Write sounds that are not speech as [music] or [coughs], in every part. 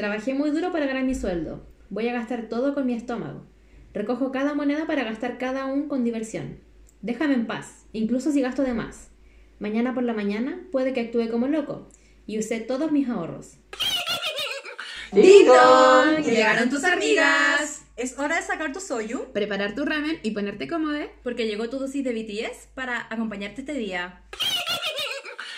Trabajé muy duro para ganar mi sueldo. Voy a gastar todo con mi estómago. Recojo cada moneda para gastar cada un con diversión. Déjame en paz, incluso si gasto de más. Mañana por la mañana puede que actúe como loco y usé todos mis ahorros. ¡Ding ¡Llegaron tus amigas! Es hora de sacar tu soyu, preparar tu ramen y ponerte cómodo porque llegó tu dosis de BTS para acompañarte este día.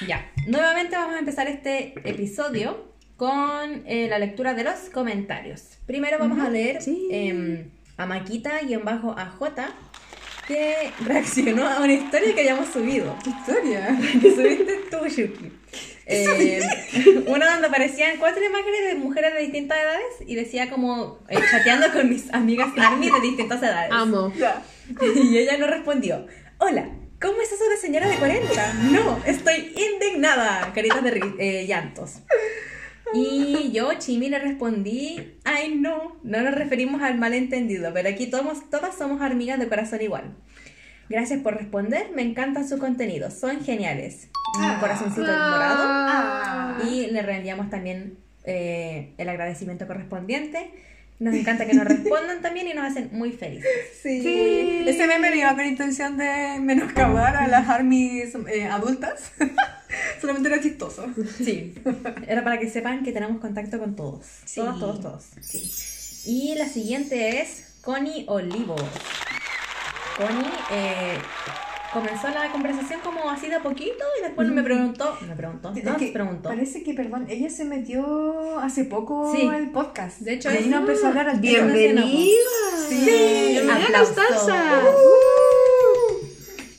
Ya, nuevamente vamos a empezar este episodio con eh, la lectura de los comentarios. Primero vamos a leer em, a Maquita-AJ que [laughs] reaccionó a una historia que hayamos subido. ¿Qué historia? [laughs] que subiste tú, Shuki. Eh, [laughs] una donde aparecían cuatro imágenes de mujeres de distintas edades y decía como eh, chateando con mis amigas Army de distintas edades. Amo. Y ella no respondió. Hola, ¿cómo es eso de señora de 40? No, estoy indignada. Caritas de eh, llantos. Y yo, Chimi, le respondí, ay no, no nos referimos al malentendido, pero aquí todos, todas somos amigas de corazón igual. Gracias por responder, me encantan sus contenidos, son geniales. Un ah. corazoncito morado. Ah. Y le reenviamos también eh, el agradecimiento correspondiente. Nos encanta que nos respondan también y nos hacen muy felices. [laughs] Sí. Ese meme iba con intención de menoscabar a las armies eh, adultas. [laughs] Solamente era chistoso. Sí. Era para que sepan que tenemos contacto con todos. Todos, todos, todos. Sí. Y la siguiente es Connie Olivo. Connie eh, comenzó la conversación como así de a poquito y después me preguntó, me preguntó, no, preguntó. Parece que, perdón, ella se metió hace poco sí. al podcast. De hecho, y no empezó a hablar al Bienvenida. Sí, sí. Aplausos.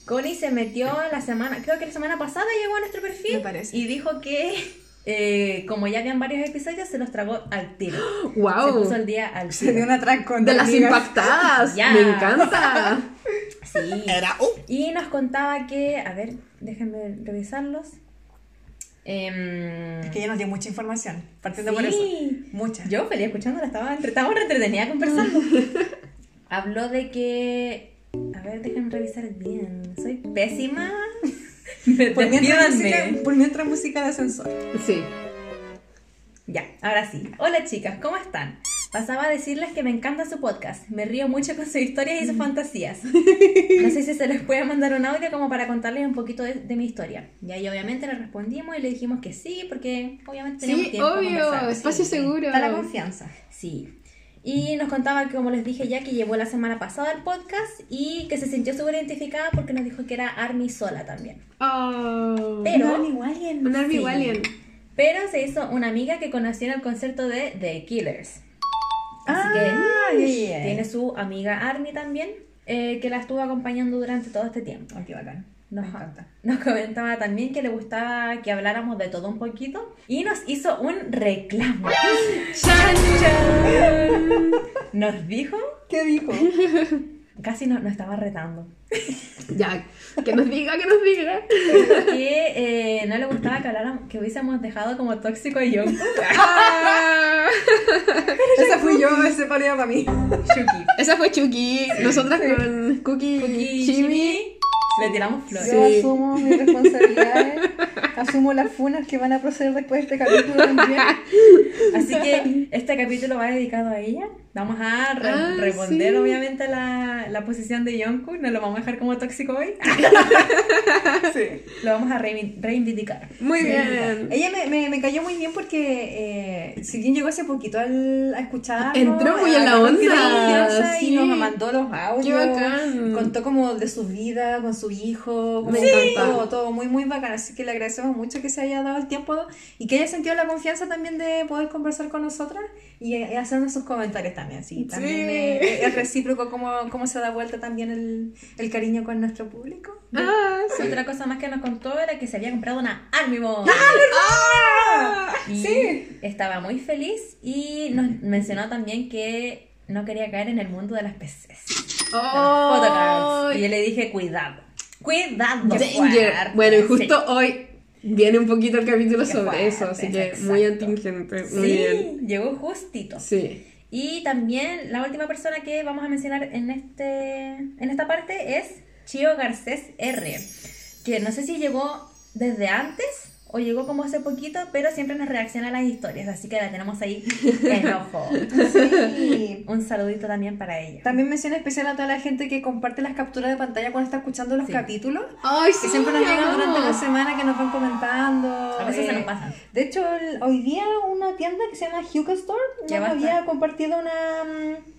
Connie se metió la semana, creo que la semana pasada llegó a nuestro perfil y dijo que eh, como ya habían varios episodios, se los tragó al tiro. [gasps] ¡Wow! Se puso el día al tiro. Se dio una tranco de las impactadas. [laughs] ¡Me encanta! [laughs] sí. Era, Y nos contaba que, a ver, déjenme revisarlos. Em, es que ella nos dio mucha información, partiendo por eso. Mucha. Yo feliz escuchándola, estaba, estaba entretenida conversando. [laughs] Habló de que a ver, déjenme revisar bien. Soy pésima. [laughs] por, mientras música, mientras música de ascensor. Sí. Ya, ahora sí. Hola chicas, ¿cómo están? Pasaba a decirles que me encanta su podcast. Me río mucho con sus historias y sus [laughs] fantasías. No sé si se les puede mandar un audio como para contarles un poquito de, mi historia. Y ahí obviamente le respondimos y le dijimos que sí, porque obviamente tenemos sí, obvio, espacio seguro. Está la confianza. Sí. Y nos contaba que, como les dije ya, que llevó la semana pasada el podcast y que se sintió súper identificada porque nos dijo que era Army sola también. Oh, Pero, un Army Wallian. Un Army Pero se hizo una amiga que conoció en el concierto de The Killers. Así ah, que tiene su amiga Army también, eh, que la estuvo acompañando durante todo este tiempo. Oh, qué bacán. Nos, nos, comentaba también que le gustaba que habláramos de todo un poquito y nos hizo un reclamo. ¡Chan, chan! Nos dijo. ¿Qué dijo? Casi nos, estaba retando. Ya, que nos diga, que nos diga. Que eh, no le gustaba que habláramos, que hubiésemos dejado como tóxico y yo. Ah. Esa fui yo, ese ponía para mí. Chucky. Esa fue Chucky. Nosotras con Cookie, Cookie Jimmy le tiramos flores. Yo asumo mis responsabilidades, asumo las funas que van a proceder después de este capítulo también. Así que este capítulo va dedicado a ella. Vamos a ah, responder obviamente la, la posición de Yonku. No lo vamos a dejar como tóxico hoy. [laughs] sí. Lo vamos a reivindicar. Muy bien. Ella me, me, me, cayó muy bien porque eh, si bien llegó hace poquito al, a escuchar. Entró muy en la onda. Sí. Y nos mandó los audios. Bacán. Contó como de su vida, con su hijo. Me Todo, todo muy, muy bacán. Así que le agradecemos mucho que se haya dado el tiempo y que haya sentido la confianza también de poder conversar con nosotras y hacernos sus comentarios también también, sí. También Es, recíproco cómo, cómo, se da vuelta también el, el cariño con nuestro público. Ah, Otra cosa más que nos contó era que se había comprado una Army ¡Ah, ¡Ah! sí. Estaba muy feliz y nos mencionó también que no quería caer en el mundo de las PCs. Oh. Y yo le dije, cuidado. Cuidado. Bueno, y justo hoy Viene un poquito el capítulo sobre eso, así que muy antingente. Muy sí, llegó justito. Sí. Y también la última persona que vamos a mencionar en, este, en esta parte es Chio Garcés R, que no sé si llegó desde antes o llegó como hace poquito, pero siempre nos reacciona a las historias, así que la tenemos ahí en [laughs] ojo. Sí. Un saludito también para ella. También mención especial a toda la gente que comparte las capturas de pantalla cuando está escuchando los Sí. capítulos. Ay, Que siempre nos llegan durante la semana, que nos van comentando. A veces se eh, nos pasan. De hecho, el- hoy día una tienda que se llama Hugo Store Ya nos había compartido una, mm,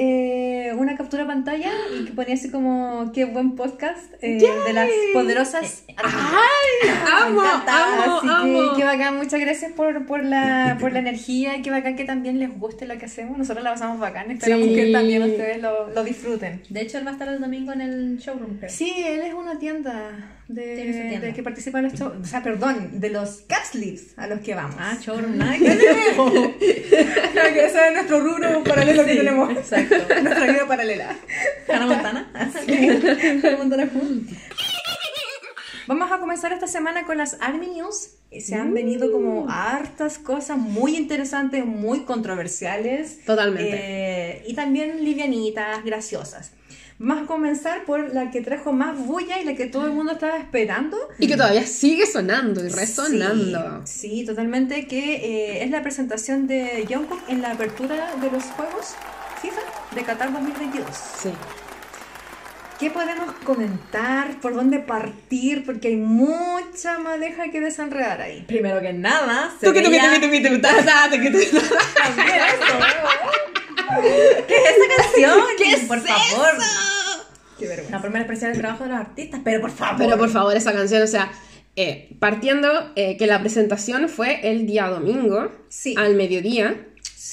eh, una captura de pantalla y que ponía así como qué buen podcast eh, de las poderosas. ¡Ay! [laughs] ¡Amo! ¡Amo! Así que amo. qué bacán, muchas gracias por, por, la, por la energía y qué bacán que también les guste lo que hacemos. Nosotros la pasamos bacán, esperamos Sí. que también ustedes lo, lo disfruten. De hecho, él va a estar el domingo en el showroom, creo. Sí, él es una tienda de, de que participa en los shows, o sea, perdón, de los leaves a los que vamos. Ah, showroom, [laughs] nada que que ese es nuestro rubro paralelo que Sí, tenemos. exacto. [laughs] Nuestra vida paralela. Hannah Montana. [laughs] Hannah Montana Vamos a comenzar esta semana con las Army News. Se han venido como hartas cosas muy interesantes, muy controversiales. Totalmente. eh, y también livianitas, graciosas. A comenzar por la que trajo más bulla y la que todo el mundo estaba esperando. Y que todavía sigue sonando y resonando. Sí, sí, totalmente, que eh, es la presentación de Jungkook en la apertura de los Juegos FIFA de Qatar 2022. Sí. ¿Qué podemos comentar? ¿Por dónde partir? Porque hay mucha madeja que desenredar ahí. Primero que nada, se veía- eso. ¿Qué es esa canción? [laughs] ¿Qué es Por favor. Qué vergüenza. No, primero apreciar el trabajo de los artistas, pero por favor. Pero por favor, esa canción, o sea, eh, partiendo eh, que la presentación fue el día domingo, Sí. al mediodía,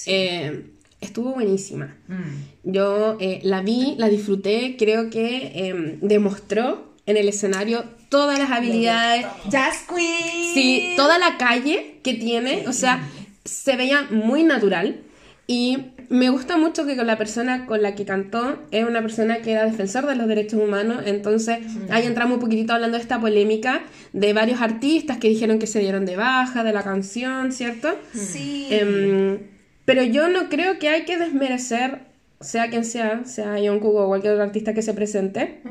eh, estuvo buenísima. Mm. Yo eh, la vi, la disfruté, creo que eh, demostró en el escenario todas las habilidades, Jazz Queen. sí, toda la calle que tiene, o sea, se veía muy natural y me gusta mucho que con la persona con la que cantó es una persona que era defensor de los derechos humanos, entonces ahí entramos un poquitito hablando de esta polémica de varios artistas que dijeron que se dieron de baja de la canción, ¿cierto? Sí. Em, pero yo no creo que hay que desmerecer, sea quien sea, sea Jungkook o cualquier otro artista que se presente.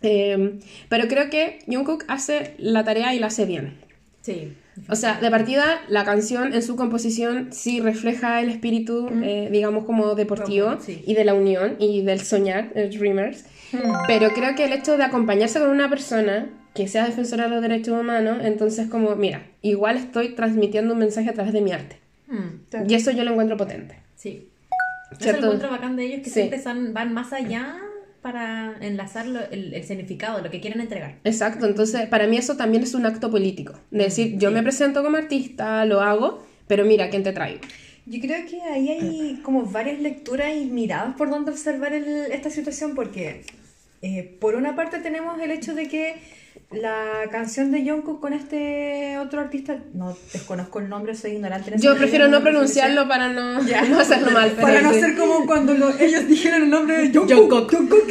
Em, pero creo que Jungkook hace la tarea y la hace bien. Sí. O sea, de partida, la canción en su composición sí refleja el espíritu, eh, digamos, como deportivo sí. y de la unión y del soñar, el Dreamers. Pero creo que el hecho de acompañarse con una persona que sea defensora de los derechos humanos, entonces como, mira, igual estoy transmitiendo un mensaje a través de mi arte. Mm, Y eso yo lo encuentro potente. Sí. Es el ¿Cierto? encuentro bacán de ellos que Sí. siempre van más allá para enlazar lo- el, el significado, lo que quieren entregar. Exacto, entonces para mí eso también es un acto político. De decir, yo me presento como artista, lo hago, pero mira, ¿quién te traigo? Yo creo que ahí hay como varias lecturas y miradas por donde observar el- esta situación porque eh, por una parte tenemos el hecho de que la canción de Jungkook con este otro artista, no desconozco el nombre, soy ignorante. en Yo prefiero no pronunciarlo para no, [laughs] [laughs] no hacerlo mal. pero Para no sí. ser como cuando lo- ellos dijeron el nombre de Jungkook. Jungkook.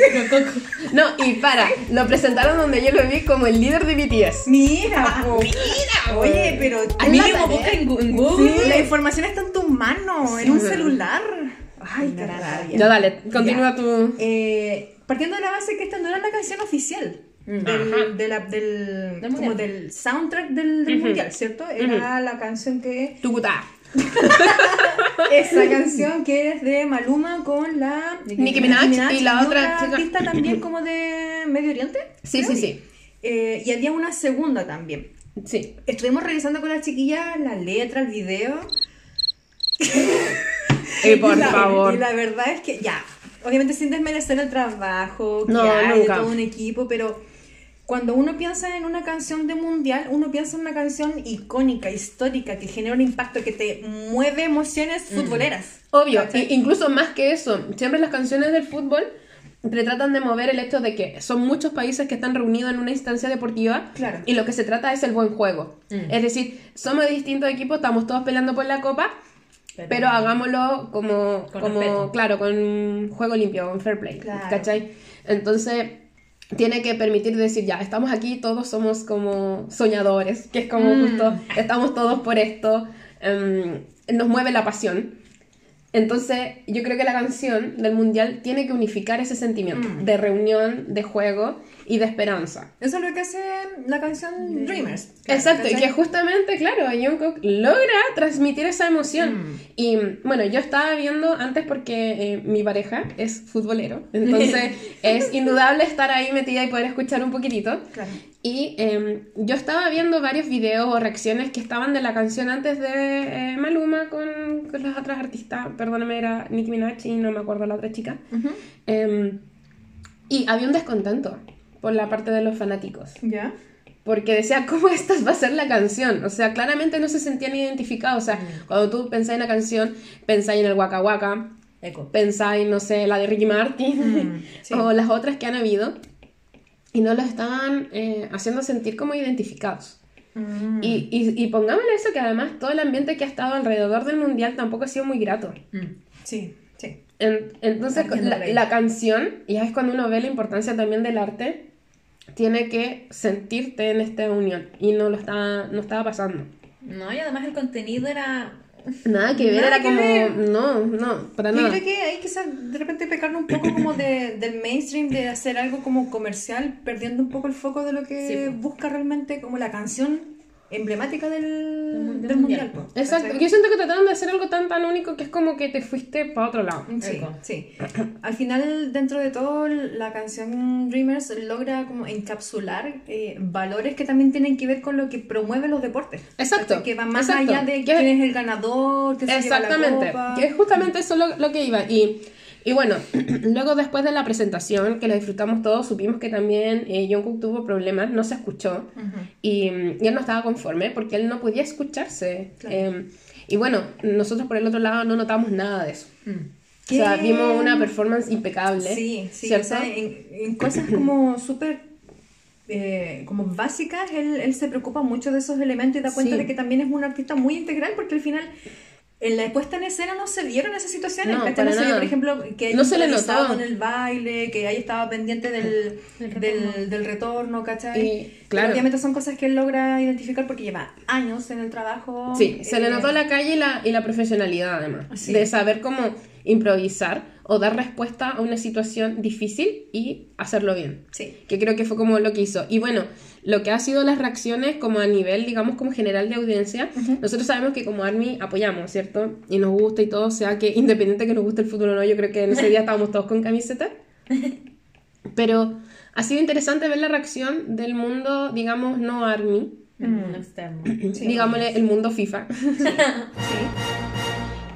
No, y para, lo presentaron donde yo lo vi como el líder de BTS. Mira, po. Oye, pero tarea. busca en Google. Sí, la información está en tus manos, en un celular. Ay, qué rabia. Ya dale, continúa tu... Eh, partiendo de la base que esta no era la canción oficial. Del, de la- del, Del como del soundtrack del, del mundial, ¿cierto? Era la canción que Tu cutá. [laughs] esa [laughs] canción que es de Maluma con la Nicki Minaj y la otra chica- artista también como de Medio Oriente. Sí, sí, sí. Eh, y había una segunda también. Sí. Estuvimos revisando con las chiquillas la letra, el video. [laughs] Y por Y la- favor. Y la verdad es que, ya, obviamente sin desmerecer el trabajo que No, hay nunca. de todo un equipo, pero cuando uno piensa en una canción de mundial, uno piensa en una canción icónica, histórica, que genera un impacto, que te mueve emociones futboleras. Obvio, incluso más que eso, siempre las canciones del fútbol tratan de mover el hecho de que son muchos países que están reunidos en una instancia deportiva Claro. y lo que se trata es el buen juego. Mm. Es decir, somos distintos equipos, estamos todos peleando por la copa, pero, hagámoslo como, Con como respeto. claro, con juego limpio, con fair play, Claro. ¿cachai? Entonces, tiene que permitir decir, ya, estamos aquí, todos somos como soñadores, que es como Mm. justo, estamos todos por esto, em, nos mueve la pasión. Entonces, yo creo que la canción del mundial tiene que unificar ese sentimiento Mm. de reunión, de juego y de esperanza. Eso es lo que hace la canción Dreamers. Exacto, y que justamente, claro, Jungkook logra transmitir esa emoción. Mm. Y bueno, yo estaba viendo antes porque eh, mi pareja es futbolero, [laughs] entonces es indudable estar ahí metida y poder escuchar un poquitito. Claro. Y eh, yo estaba viendo varios videos o reacciones que estaban de la canción antes de eh, Maluma con, con las otras artistas, perdóname, era Nicki Minaj y no me acuerdo la otra chica. Ujú. Eh, y había un descontento por la parte de los fanáticos. ¿Ya? Porque decía, [laughs] ¿cómo esta va a ser la canción? O sea, claramente no se sentían identificados. O sea, cuando tú pensáis en la canción, pensáis en el Waka Waka, Eco. pensáis, no sé, la de Ricky Martin, Mm, [laughs] sí. o las otras que han habido, y no los estaban eh, haciendo sentir como identificados. Mm. Y, y, y pongámosle eso, que además todo el ambiente que ha estado alrededor del mundial tampoco ha sido muy grato. Mm. Sí. En- entonces, la, la canción, y es cuando uno ve la importancia también del arte, tiene que sentirte en esta unión, y no lo está, no estaba pasando. No, y además el contenido era. Nada que ver, Nada era que como. ver. No, no, para Yo nada. creo que ahí quizás de repente pecaron un poco como de, del mainstream, de hacer algo como comercial, perdiendo un poco el foco de lo que Sí, busca realmente como la canción emblemática del, Del mundial. mundial. Exacto, ¿cachai? yo siento que trataron de hacer algo tan tan único que es como que te fuiste para otro lado. Sí, Eco. sí. Al final, dentro de todo, la canción Dreamers logra como encapsular eh, valores que también tienen que ver con lo que promueve los deportes. Exacto, ¿cachai? Que van más exacto. allá de quién es el ganador, quién se lleva la Exactamente, copa. que es justamente eso lo, lo que iba. Y, y bueno, [clears throat] luego después de la presentación, que la disfrutamos todos, supimos que también eh, Jungkook tuvo problemas, no se escuchó. Ujú. Y, mm, y él no estaba conforme porque él no podía escucharse. Claro. Eh, y bueno, nosotros por el otro lado no notamos nada de eso. Mm. O sea, vimos una performance impecable. Sí, sí, ¿cierto? o sea, en, en cosas como súper eh, como básicas, él, él se preocupa mucho de esos elementos y da cuenta Sí. de que también es un artista muy integral porque al final en la puesta en escena no se dieron esas situaciones. No, para no por ejemplo, que No se le notó. en el baile, que ahí estaba pendiente del, Del del, retorno. del retorno, ¿cachai? Y, claro. obviamente son cosas que él logra identificar porque lleva años en el trabajo. Sí, se le eh, notó la calle y la, y la profesionalidad además. Sí. De saber cómo improvisar o dar respuesta a una situación difícil y hacerlo bien. Sí. Que creo que fue como lo que hizo. Y bueno, lo que ha sido las reacciones como a nivel, digamos, como general de audiencia, nosotros sabemos que como Army apoyamos, ¿cierto? Y nos gusta y todo, o sea que independiente que nos guste el fútbol o no, yo creo que en ese día estábamos todos con camiseta. [laughs] Pero ha sido interesante ver la reacción del mundo, digamos, no Army, El mundo externo. [clears throat] Sí. digámosle el mundo FIFA. [laughs]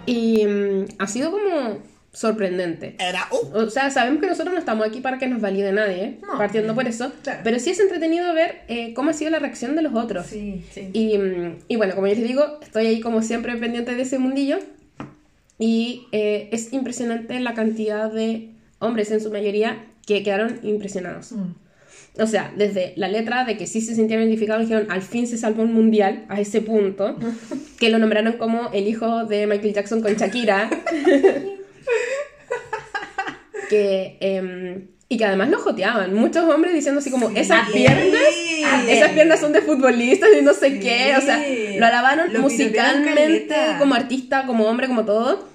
Y mm, ha sido como sorprendente. Era un O sea, sabemos que nosotros no estamos aquí para que nos valide nadie, ¿eh? No. partiendo por eso, Claro. pero sí es entretenido ver eh, cómo ha sido la reacción de los otros. Sí, sí. Y, y bueno, como yo les digo, estoy ahí como siempre pendiente de ese mundillo y eh, es impresionante la cantidad de hombres en su mayoría que quedaron impresionados. Mm. O sea, desde la letra de que sí se sintieron identificados, dijeron, al fin se salvó un mundial, a ese punto, [laughs] que lo nombraron como el hijo de Michael Jackson con Shakira. [laughs] que, em, y que además lo joteaban. Muchos hombres diciendo así como, esas piernas, esas piernas son de futbolistas y no sé Sí. qué. O sea, lo alabaron Lo musicalmente, como artista, como hombre, como todo.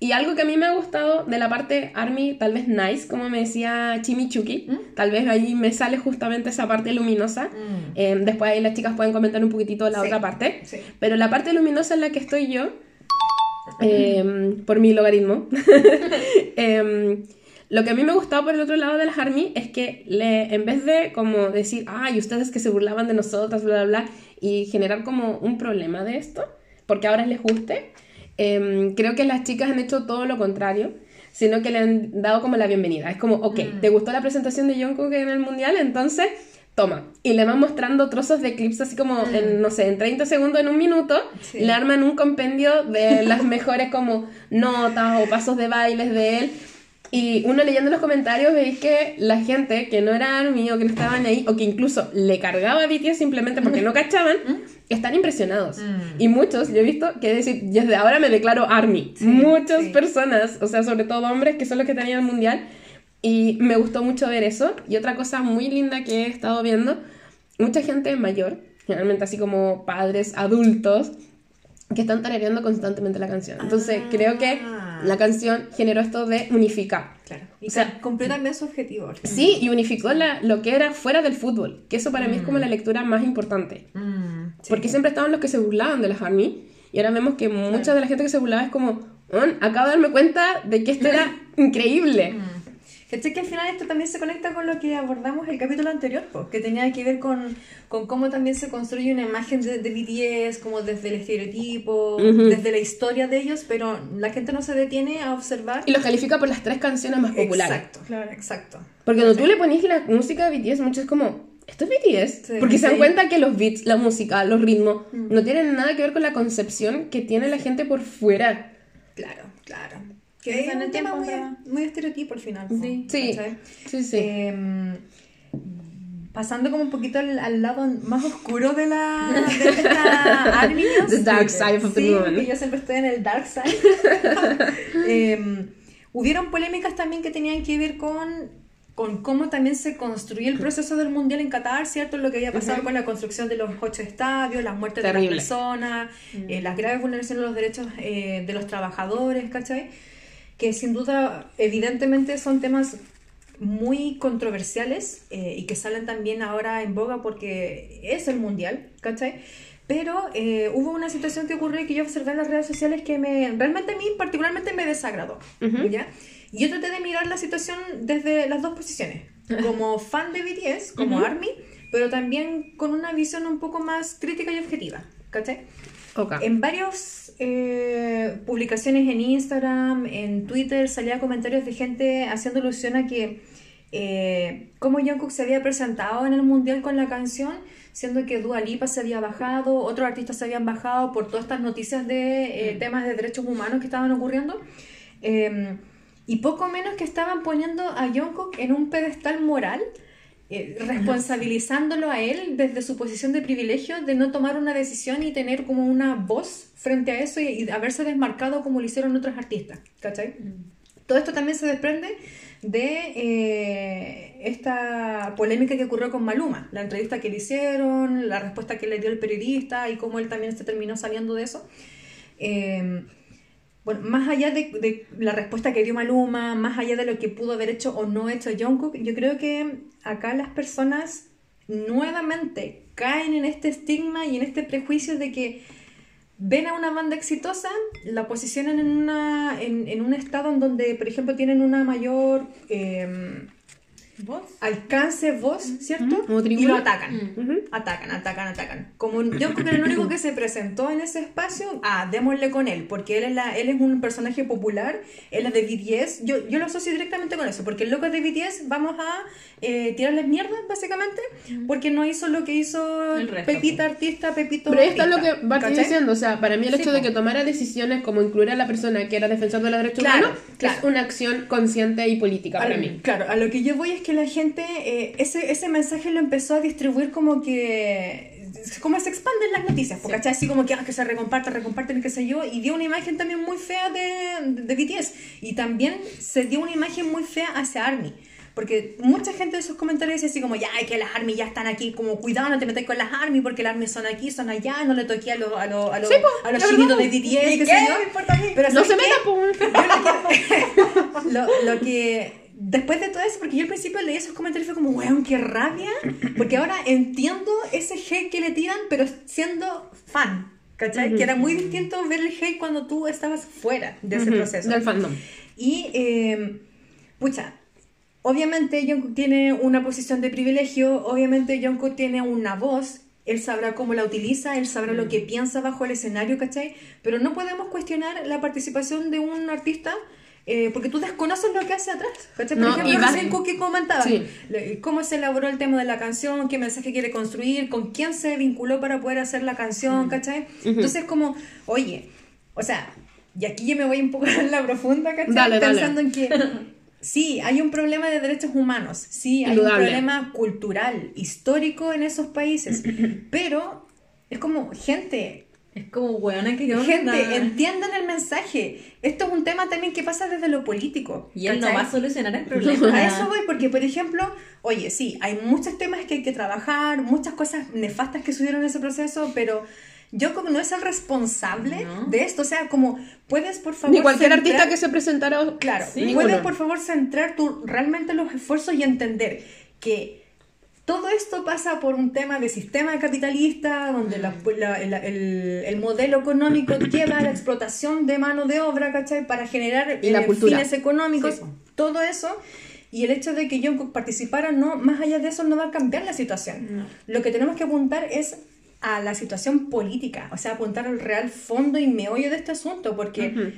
Y algo que a mí me ha gustado de la parte Army, tal vez nice, como me decía Chimichuki, tal vez ahí me sale justamente esa parte luminosa. Mm. Eh, después ahí las chicas pueden comentar un poquitito la Sí, otra parte. Pero la parte luminosa en la que estoy yo, eh, [clears throat] por mi logaritmo, [laughs] eh, lo que a mí me gustaba por el otro lado de las Army es que le, en vez de como decir, ay, ustedes que se burlaban de nosotras, bla, bla, bla, y generar como un problema de esto, porque ahora les guste, eh, creo que las chicas han hecho todo lo contrario, sino que le han dado como la bienvenida. Es como, ok, ¿te gustó la presentación de Jungkook en el Mundial? Entonces, toma. Y le van mostrando trozos de clips así como, en, no sé, en 30 segundos, en un minuto, Sí. le arman un compendio de las mejores como notas o pasos de bailes de él. Y uno leyendo los comentarios veis que la gente que no era ARMY o que no estaban ahí, o que incluso le cargaba a BTS simplemente porque no cachaban, [laughs] están impresionados. Y muchos, yo he visto que decir, desde ahora me declaro ARMY. Muchas sí. personas, o sea, sobre todo hombres que son los que tenían el mundial. Y me gustó mucho ver eso. Y otra cosa muy linda que he estado viendo, mucha gente mayor, generalmente así como padres, adultos, que están tarareando constantemente la canción. Entonces Ah. creo que Ah. la canción generó esto de unificar. Claro. Y O sea, cumplió también su objetivo. Sí, y unificó la- lo que era fuera del fútbol, que eso para mí es como la lectura más importante. Mm, sí. Porque siempre estaban los que se burlaban de las Army, y ahora vemos que mucha de la gente que se burlaba es como, "Weón, acabo de darme cuenta de que esto era [laughs] increíble. ¿Cachai? Que al final esto también se conecta con lo que abordamos el capítulo anterior, po, que tenía que ver con, con cómo también se construye una imagen de, de BTS, como desde el estereotipo, Ujú. desde la historia de ellos, pero la gente no se detiene a observar. Y los califica por las tres canciones más populares. Exacto, claro, exacto. Porque cuando tú le pones la música de BTS, muchos es como, ¿esto es BTS? Sí, Porque se dan sí. cuenta que los beats, la música, los ritmos, no tienen nada que ver con la concepción que tiene la gente por fuera. Claro, claro. Que es un tema muy, para- muy estereotipo al final. po, Sí. Sí, sí, sí. Em, pasando como un poquito al, al lado más oscuro de la de esta [laughs] News. The dark side of the Sí, moon. yo siempre estoy en el dark side. [laughs] Em, hubieron polémicas también que tenían que ver con con cómo también se construyó el proceso del mundial en Qatar, ¿cierto? Lo que había pasado con la construcción de los ocho estadios, las muertes de Terrible. las personas, eh, las graves vulneraciones de los derechos eh, de los trabajadores, ¿cachai? Que sin duda, evidentemente, son temas muy controversiales eh, y que salen también ahora en boga porque es el mundial, ¿cachai? Pero eh, hubo una situación que ocurrió y que yo observé en las redes sociales que me realmente a mí particularmente me desagradó, Ujú. ¿ya? Y yo traté de mirar la situación desde las dos posiciones, [laughs] como fan de BTS, como Ujú. ARMY, pero también con una visión un poco más crítica y objetiva, ¿cachai? Ok. En eh, publicaciones en Instagram, en Twitter, salía comentarios de gente haciendo alusión a que eh, cómo Jungkook se había presentado en el mundial con la canción, siendo que Dua Lipa se había bajado, otros artistas se habían bajado por todas estas noticias de eh, temas de derechos humanos que estaban ocurriendo. Eh, y poco menos que estaban poniendo a Jungkook en un pedestal moral, eh, responsabilizándolo a él desde su posición de privilegio de no tomar una decisión y tener como una voz frente a eso y, y haberse desmarcado como lo hicieron otros artistas, ¿cachai? Todo esto también se desprende de eh, esta polémica que ocurrió con Maluma, la entrevista que le hicieron, la respuesta que le dio el periodista y cómo él también se terminó saliendo de eso. Eh, bueno, más allá de, de la respuesta que dio Maluma, más allá de lo que pudo haber hecho o no hecho Jungkook, yo creo que acá las personas nuevamente caen en este estigma y en este prejuicio de que ven a una banda exitosa, la posicionan en, una, en, en un estado en donde, por ejemplo, tienen una mayor eh, ¿Vos? alcance, voz, ¿cierto? Como Y tribuna. lo atacan. Ujú. Atacan, atacan, atacan. Como Jungkook era el único que se presentó en ese espacio, ah, démosle con él, porque él es, la, él es un personaje popular, él es de BTS, yo, yo lo asocio directamente con eso, porque el loco es de BTS, vamos a eh, tirarles mierda, básicamente, porque no hizo lo que hizo El resto, Pepita artista, Pepito Pero ahí está lo que ¿cachai? diciendo, o sea, para mí el Sí, hecho de que tomara decisiones como incluir a la persona que era defensor de los derechos Claro, humanos claro. es una acción consciente y política A para lo- mí. Claro, a lo que yo voy es que la gente, eh, ese, ese mensaje lo empezó a distribuir como que, como se expanden las noticias, porque ¿cachai? así como que, ah, que se recomparta, recomparten, qué sé yo, y dio una imagen también muy fea de, de BTS, y también se dio una imagen muy fea hacia ARMY. Porque mucha gente de sus comentarios dice así como, ya, que las ARMY ya están aquí, como cuidado, no te metas con las ARMY, porque las ARMY son aquí, son allá, no le toqué a, los a, los a, los Sí, po, a los chinitos de BTS, qué ¿Y sé qué? yo. me importa a mí? Pero No ¿sabes se qué? meta, po. [laughs] lo, lo que después de todo eso, porque yo al principio leí esos comentarios y fue como, weón, qué rabia, porque ahora entiendo ese hate que le tiran, pero siendo fan, ¿cachai? Que era muy distinto ver el hate cuando tú estabas fuera de ese proceso. Del fandom. Y, eh, pucha, obviamente Jungkook tiene una posición de privilegio, obviamente Jungkook tiene una voz, él sabrá cómo la utiliza, él sabrá lo que piensa bajo el escenario, ¿cachai? Pero no podemos cuestionar la participación de un artista eh, porque tú desconoces lo que hace atrás, ¿cachai? Por No, ejemplo, y recién Cookie comentaba Sí. le- cómo se elaboró el tema de la canción, qué mensaje quiere construir, con quién se vinculó para poder hacer la canción, ¿cachai? Entonces como, oye, o sea, y aquí yo me voy un poco [laughs] en la profunda, ¿cachai? Dale, dale. Pensando en que [laughs] sí, hay un problema de derechos humanos, sí, hay un problema cultural, histórico en esos países, [clears throat] pero es como, gente, Es como, weona, que gente, entiendan el mensaje. Esto es un tema también que pasa desde lo político. Y él no ¿cachai? va a solucionar el problema. A eso voy, porque por ejemplo, oye, sí, hay muchos temas que hay que trabajar, muchas cosas nefastas que sucedieron en ese proceso, pero Jungkook no es el responsable No. de esto. O sea, como puedes, por favor. Ni cualquier centrar- artista que se presentara. Claro, ninguno. puedes, por favor, centrar tu, realmente los esfuerzos y entender que. Todo esto pasa por un tema de sistema capitalista, donde la- la- la- el, el modelo económico [coughs] lleva a la explotación de mano de obra, ¿cachai? Para generar Y eh, fines económicos, Sí, todo eso. Y el hecho de que Jungkook participara, no, más allá de eso, no va a cambiar la situación. Lo que tenemos que apuntar es a la situación política, o sea, apuntar al real fondo y meollo de este asunto, porque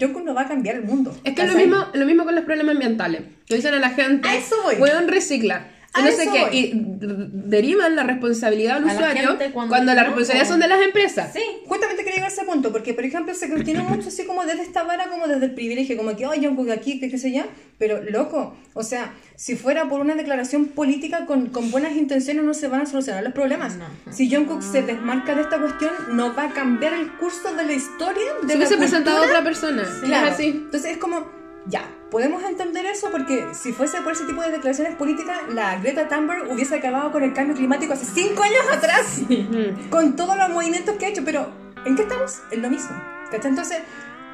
Jungkook [laughs] no va a cambiar el mundo. Es que es lo mismo, lo mismo con los problemas ambientales. Que dicen a la gente, A eso voy. weón, recicla. No sé qué. voy. Y derivan la responsabilidad al la usuario gente cuando, cuando la responsabilidad po. son de las empresas. Sí, justamente quería llegar a ese punto, porque por ejemplo se cuestiona mucho así como desde esta vara, como desde el privilegio, como que, oye, Jungkook aquí, que qué sé yo, pero loco, o sea, si fuera por una declaración política con, con buenas intenciones no se van a solucionar los problemas. No. Si Jungkook se desmarca de esta cuestión, no va a cambiar el curso de la historia de Si la hubiese presentado otra persona. Claro. Es así. Entonces es como, ya, podemos entender eso porque si fuese por ese tipo de declaraciones políticas, la Greta Thunberg hubiese acabado con el cambio climático hace cinco años atrás, Mm. con todos los movimientos que ha hecho, pero ¿en qué estamos? En lo mismo. ¿cachai? Entonces,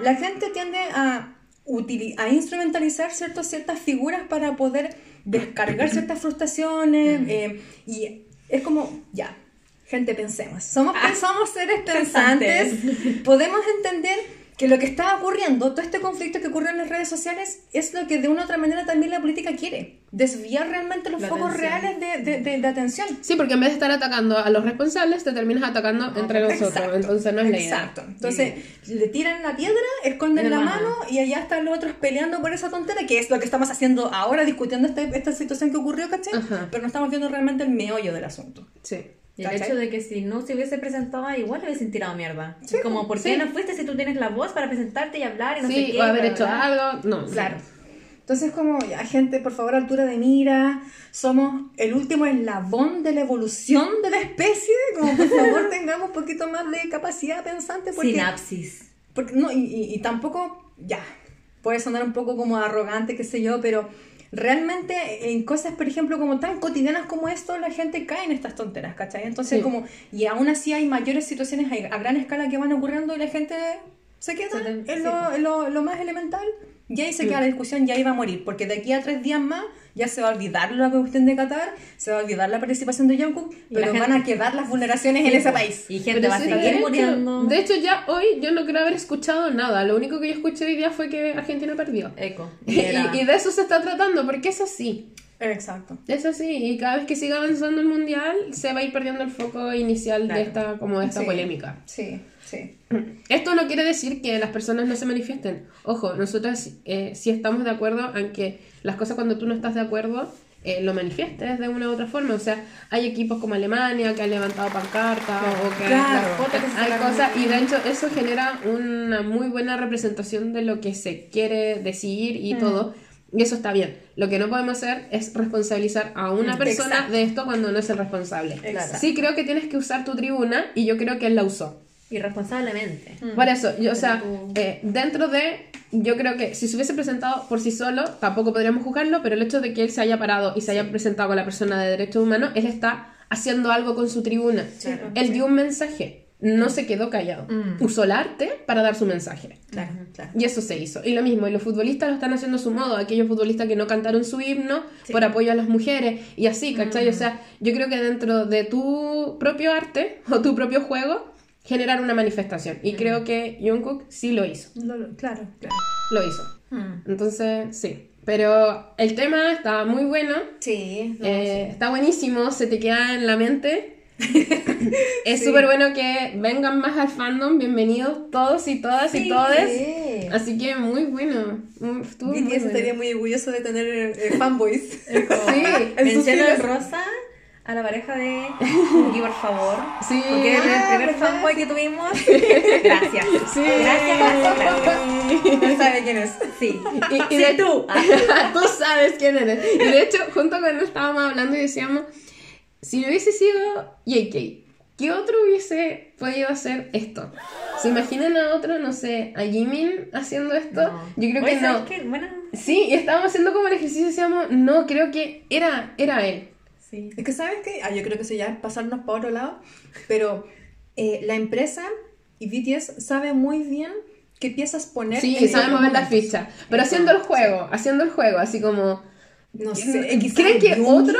la gente tiende a, a instrumentalizar ciertos, ciertas figuras para poder descargar ciertas frustraciones eh, y es como, ya. Gente, pensemos. Somos, somos seres [laughs] pensantes. Podemos entender que lo que está ocurriendo, todo este conflicto que ocurre en las redes sociales, es lo que de una u otra manera también la política quiere. Desviar realmente los La focos atención. reales de, de- de- de atención. Sí, porque en vez de estar atacando a los responsables, te terminas atacando entre nosotros. Exacto, Entonces no es la idea. Exacto. Entonces, le tiran la piedra, esconden De la mano. mano y allá están los otros peleando por esa tontera, que es lo que estamos haciendo ahora, discutiendo este- esta situación que ocurrió, ¿cachai? Ajá. Pero no estamos viendo realmente el meollo del asunto. Sí. Y el hecho de que si no se hubiese presentado, igual le hubiesen tirado mierda. Sí, como, ¿por sí. qué no fuiste si tú tienes la voz para presentarte y hablar y no sé Sí, qué? o haber hecho bla, bla? algo. No. Claro. Entonces, como, ya, gente, por favor, altura de mira, somos el último eslabón de la evolución de la especie, como por favor [laughs] tengamos un poquito más de capacidad pensante, porque, Sinapsis. porque no, y, y- y tampoco, ya, puede sonar un poco como arrogante, qué sé yo, pero realmente en cosas, por ejemplo, como tan cotidianas como esto, la gente cae en estas tonteras, ¿cachai? Entonces, Sí. como, y aún así hay mayores situaciones a, gran escala que van ocurriendo y la gente se queda en, sí, lo, en lo- lo más elemental. Y ahí se queda la discusión, y ahí va a morir, porque de aquí a tres días más ya se va a olvidar la cuestión de Qatar, se va a olvidar la participación de Jungkook, pero gente- van a quedar las vulneraciones en Sí, ese pues. país. Y gente Pero va a seguir de hecho- muriendo. De hecho, ya hoy yo no creo haber escuchado nada. Lo único que yo escuché hoy día fue que Argentina perdió. Eco. Y, de eso se está tratando, porque es así. Exacto. Es así. Y cada vez que siga avanzando el mundial, se va a ir perdiendo el foco inicial Claro. de esta, como de esta Sí. polémica. Sí, sí. Esto no quiere decir que las personas no se manifiesten. Ojo, nosotros eh, sí estamos de acuerdo en que las cosas cuando tú no estás de acuerdo eh, lo manifiestes de una u otra forma. O sea, hay equipos como Alemania que han levantado pancartas o que Claro. Fotos que se hay cosas y de hecho eso genera una muy buena representación de lo que se quiere decir y Mm. todo. Y eso está bien. Lo que no podemos hacer es responsabilizar a una persona exacto. de esto cuando no es el responsable. Exacto. Sí creo que tienes que usar tu tribuna y yo creo que él la usó. Irresponsablemente. Por eso, yo, o sea, tú- eh, dentro de, yo creo que si se hubiese presentado por sí solo, tampoco podríamos juzgarlo, pero el hecho de que él se haya parado y se haya presentado con la persona de derechos humanos, él está haciendo algo con su tribuna. Claro. Él dio un mensaje, no se quedó callado. Mm. Usó el arte para dar su mensaje. Claro, claro. Y eso se hizo. Y lo mismo, y los futbolistas lo están haciendo a su modo. Aquellos futbolistas que no cantaron su himno por apoyo a las mujeres. Y así, ¿cachai? O sea, yo creo que dentro de tu propio arte [laughs] o tu propio juego, generar una manifestación. Y creo que Jungkook sí lo hizo. Lo- lo- claro, claro. Lo hizo. Mm. Entonces, sí. Pero el tema está muy bueno. Sí. eh, Está buenísimo, se te queda en la mente. [laughs] es súper bueno que vengan más al fandom. Bienvenidos todos y todas y todes. Sí. Así que muy bueno. Mm, BTS bueno. estaría muy orgulloso de tener eh, fanboys. [laughs] Sí, [laughs] en rosa a la pareja de [laughs] Yuki, por favor. Sí. Porque es el Ah, primer fanboy que tuvimos. Gracias. Sí. Gracias, gracias, gracias. No sabe quién es. Sí. Y, y Sí, de tú. [laughs] tú sabes quién eres. Y de hecho, junto con él estábamos hablando y decíamos, si hubiese sido JK, ¿qué otro hubiese podido hacer esto? ¿Se imaginan a otro, no sé, a Jimin haciendo esto? No. Yo creo Oye, que no. Bueno, Sí, y estábamos haciendo como el ejercicio y decíamos, no, creo que era, era él. Sí. Es que, ¿sabes qué? Ah, yo creo que eso ya es pasarnos para otro lado, pero eh, la empresa y BTS sabe muy bien qué piezas poner. Sí, en saben mover la momentos. ficha. Pero haciendo el juego, haciendo el juego, así como. No sé, ¿Creen que otro?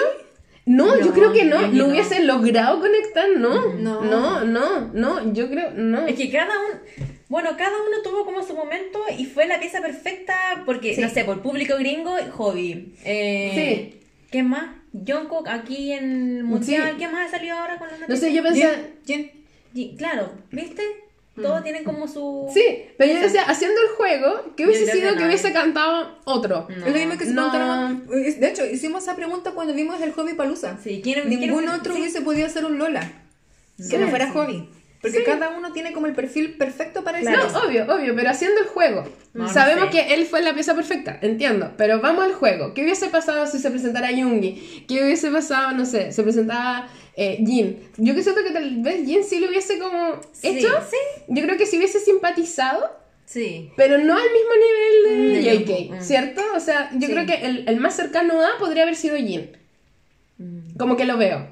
No, yo creo que no. Yoongi No logrado conectar, no. No. No, no, no. Yo creo, no. Es que cada uno, bueno, cada uno tuvo como su momento y fue la pieza perfecta porque, Sí. no sé, por público gringo, hobby. Eh, Sí. ¿Qué más? Jungkook aquí en el Mundial. Sí. ¿Qué más ha salido ahora con la No noticia? sé, yo pensé. Jin, Jin. Y, claro, ¿viste? Todos tienen como su... Sí, pero yo decía, haciendo el juego, ¿qué hubiese sido que que no. hubiese cantado otro? No. Es lo mismo que se No. De hecho, hicimos esa pregunta cuando vimos el Hobby Palusa. Sí, ¿quién- Ningún quién- otro sí. hubiese podido hacer un Lola. Que no fuera Hobby. Porque cada uno tiene como el perfil perfecto para ese. No, obvio, obvio, pero haciendo el juego. No, no Sabemos sé. que él fue la pieza perfecta, entiendo. Pero vamos al juego. ¿Qué hubiese pasado si se presentara Yoongi? ¿Qué hubiese pasado, no sé, se presentaba eh, Jin? Yo que siento que tal vez Jin sí lo hubiese como Sí, hecho. sí. Yo creo que sí hubiese simpatizado, Sí. pero no al mismo nivel de Mm, de JK, mm. ¿cierto? O sea, yo Sí. creo que el, el más cercano a podría haber sido Jin. Como que lo veo.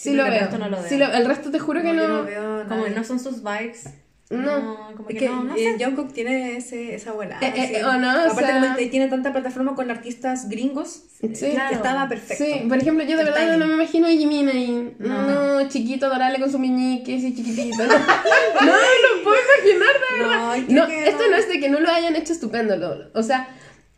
Sí, Sí, lo veo. resto no lo Sí, veo. lo- el resto te juro que no. veo Como que no son sus vibes. No. como Es que, que no, no eh, sé. Jungkook tiene ese, esa volada. Eh, eh, sí. o no, o Aparte, sea- como te- tiene tanta plataforma con artistas gringos, Sí. que Claro. estaba perfecto. Sí, por ejemplo, yo de verdad timing. no me imagino a Jimin ahí. No, chiquito, adorable con su meñique, así chiquitito. [laughs] No, no lo puedo imaginar, de verdad. No, No, y esto no. no es de que no lo hayan hecho estupendo. lo- o sea,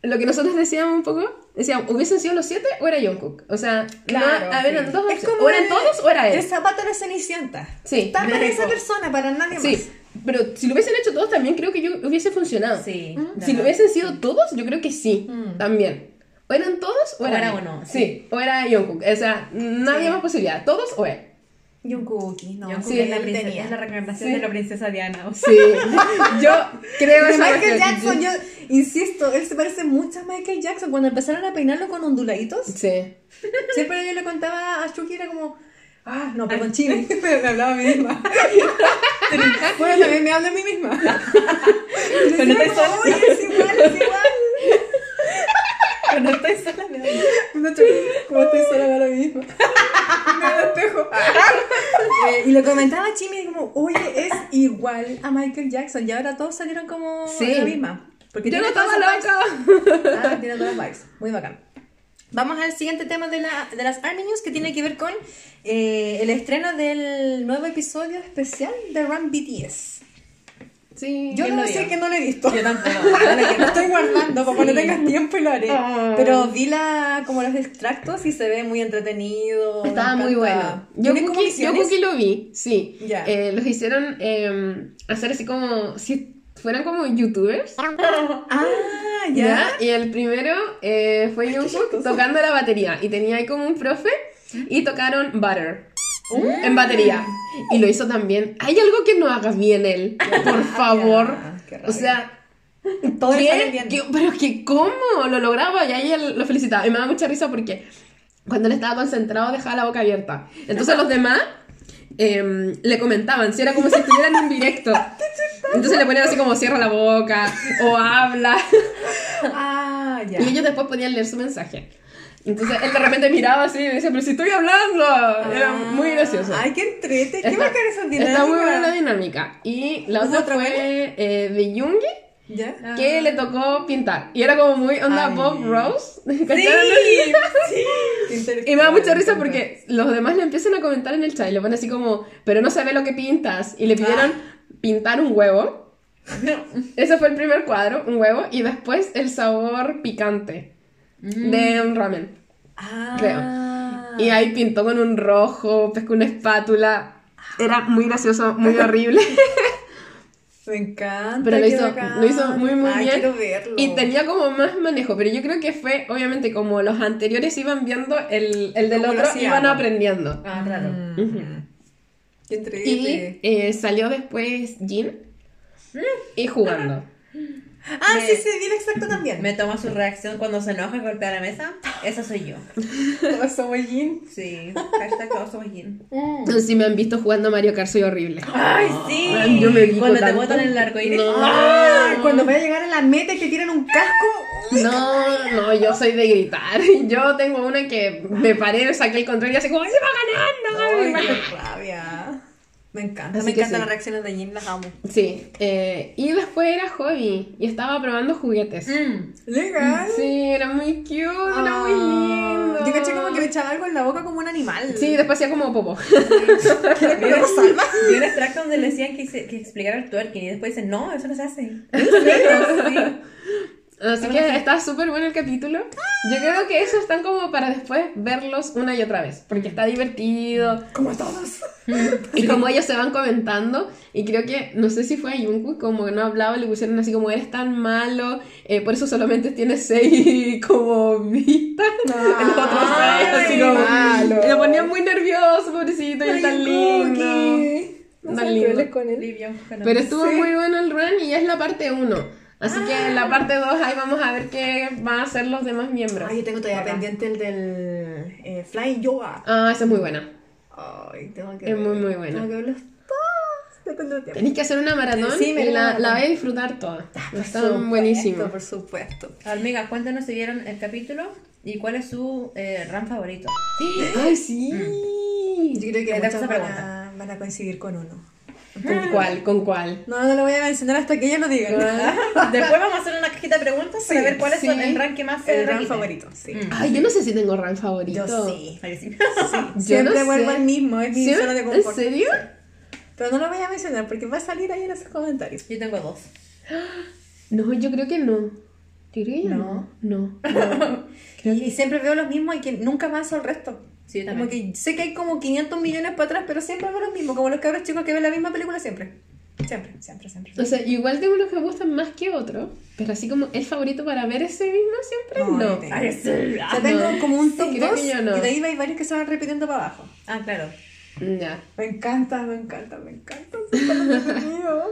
lo que nosotros decíamos un poco, decíamos, ¿hubiesen sido los siete o era Jungkook? O sea, Claro, no, a ver, sí. Es como O eran el- todos o era él. El zapato de cenicienta. Sí. Está para esa persona, para nadie más. Sí, pero si lo hubiesen hecho todos también creo que yo hubiese funcionado. Sí. Si lo hubiesen sido todos, yo creo que sí, también. O eran todos o O era, era él. uno, Sí, o era Jungkook. O sea, no había más posibilidad. Todos o él. Jungkook, no. Jungkook sí, es, la él princesa, tenía. es la reencarnación Sí. de la princesa Diana. o sea. Sí, [laughs] yo creo esa Michael. Jackson, yo insisto, él se parece mucho a Michael Jackson. Cuando empezaron a peinarlo con onduladitos, Sí. siempre yo le contaba a Chucky, era como, ah, no, perdón, Chini. [laughs] me hablaba a mí misma. [laughs] bueno, también me hablo a mí misma. Pero no sola. Oye, es igual, es igual. No estoy sola, me da- como estoy sola me hablo a mí misma. [laughs] Me espejo. [laughs] Eh, y le comentaba Chimi como, oye, es igual a Michael Jackson. Y ahora todos salieron como Sí. la misma. Porque Yo no tiene todas loca. [laughs] Ah, tiene todas las vibes. Muy bacán. Vamos al siguiente tema de, la, de las Army News que tiene que ver con eh, el estreno del nuevo episodio especial de Run BTS. Sí. Yo ¿Quién no sé vio? que no lo he visto. Yo tampoco. [laughs] Ahora que lo estoy guardando para cuando tengas tiempo y lo haré. Ah. Pero vi la, como los extractos y se ve muy entretenido. Estaba muy bueno. Yo ¿Tiene como Cookie, yo? Cookie lo vi, sí. Eh, los hicieron eh, hacer así como si fueran como youtubers. [laughs] Ah, ¿Ya? ya. Y el primero eh, fue Jungkook tocando la batería. Y tenía ahí como un profe y tocaron Butter. En batería. Y lo hizo también. Hay algo que no hagas bien él. Por [laughs] favor. qué o sea, Todo ¿qué? ¿Qué? Pero es que cómo lo lograba y ahí él lo felicitaba. Y me da mucha risa porque cuando él estaba concentrado dejaba la boca abierta. Entonces los demás em, le comentaban, si era como si estuvieran en directo. [laughs] Entonces le ponían así como cierra la boca o habla. [laughs] Ah, ya. Y ellos después podían leer su mensaje. Entonces él de repente miraba así y decía, pero si estoy hablando. Era muy gracioso. Ay, qué entrete. Qué Está- esa dinámica. Está muy buena la dinámica. Y la ¿Hubo otra otra fue eh, de ¿Ya? que le tocó pintar. Y era como muy onda Ay. Bob Rose. [laughs] Sí, sí. [laughs] Y me da mucha risa porque los demás le empiezan a comentar en el chat y le ponen así como, pero no se ve lo que pintas. Y le pidieron pintar un huevo. Ese fue el primer cuadro, un huevo. Y después el sabor picante de un ramen. Ah. creo. Y ahí pintó con un rojo, pescó una espátula. Era muy gracioso, muy [laughs] horrible. Me encanta. Pero lo hizo, lo hizo muy, muy Ay, bien. verlo. Y tenía como más manejo, pero yo creo que fue, obviamente, como los anteriores iban viendo, el, el del otro iban aprendiendo. Ah, claro. Mm. Qué. Y eh, salió después Jin y jugando. [laughs] Ah, Me- sí, sí, vi el extracto también. Me toma su reacción cuando se enoja y golpea la mesa. Esa soy yo. [laughs] Oso Wallin. Sí. Hashtag oso Wallin. Si me han visto jugando Mario Kart, soy horrible. ¡Ay, Ay, sí! yo me dedico Cuando te botan en el arco iris. No. Ah, cuando voy a llegar a la meta y que tiran un casco. No, no, yo soy de gritar. [laughs] Yo tengo una que me paré, saqué el control y así como, ¡ay, va ganando! Ay, qué rabia. Me encanta, Así me encantan sí. las reacciones de Jin, las amo. Sí. eh, y después era hobby y estaba probando juguetes. Mm. Legal. Sí, era muy cute, era muy lindo. Ah, Yo caché como que me echaba algo en la boca como un animal. Sí, después hacía como popo. [laughs] Vi un extracto donde le decían que, se- que explicara el twerking y después dicen, no, eso no se hace. ¿En serio? Así que está súper bueno el capítulo. Yo creo que esos están como para después verlos una y otra vez, porque está divertido. Como todos. [laughs] Y como ellos se van comentando, y creo que, no sé si fue a Jungkook, como que no hablaba, le pusieron así como, eres tan malo, eh, por eso solamente tienes seis [laughs] como vistas. Ah, [laughs] el otro seis, así Ay, como, malo. y lo ponía muy nervioso, pobrecito, y él tan lindo. No Tan lindo. con él. Pero estuvo Sí. muy bueno el run y ya es la parte 1. Así que en la parte 2 ahí vamos a ver qué van a hacer los demás miembros. Ay, yo tengo todavía Bacán. pendiente el del eh, Flying Yoga. Ah, esa es muy buena. Ay, tengo que Es muy, muy buena. Tengo que verlos. No. Tenéis que hacer una maratón Sí, me y la, la vais a disfrutar toda. Por Están supuesto, buenísimos. Por supuesto. Amigas, cuéntanos si vieron el capítulo y cuál es su eh, run favorito. [gasps] ¡Ay, sí! Yo creo que hago muchos van a, van a coincidir con uno. ¿Con cuál? ¿Con cuál? No, no lo voy a mencionar hasta que ella lo diga. [laughs] Después vamos a hacer una cajita de preguntas para Sí, ver cuáles sí. son el rank que más El run repite. favorito, sí. Mm. Ay, yo no sé si tengo run favorito. Yo sí. Ay, sí. [laughs] Yo Siempre no vuelvo sé. al mismo, es mi ¿Sí? zona de ¿En confort. serio? Pero no lo voy a mencionar porque va a salir ahí en esos comentarios. Yo tengo dos. [gasps] No, yo creo que no. Yo creo que no. No. [laughs] Y, que- y siempre veo los mismos y que nunca avanzo el resto. Sí, yo Como también. que sé que hay como 500 millones para atrás, pero siempre veo los mismos, como los cabros chicos que ven la misma película siempre. Siempre, siempre, siempre. O sea, igual tengo unos que me gustan más que otros, pero así como el favorito para ver ese mismo siempre, No, no. yo tengo. Ay, sí. O sea, tengo no. como un top creo 2 que yo no. y de ahí hay varios que se van repitiendo para abajo. Ah, claro. Ya. Me encanta, me encanta, me encanta. [laughs]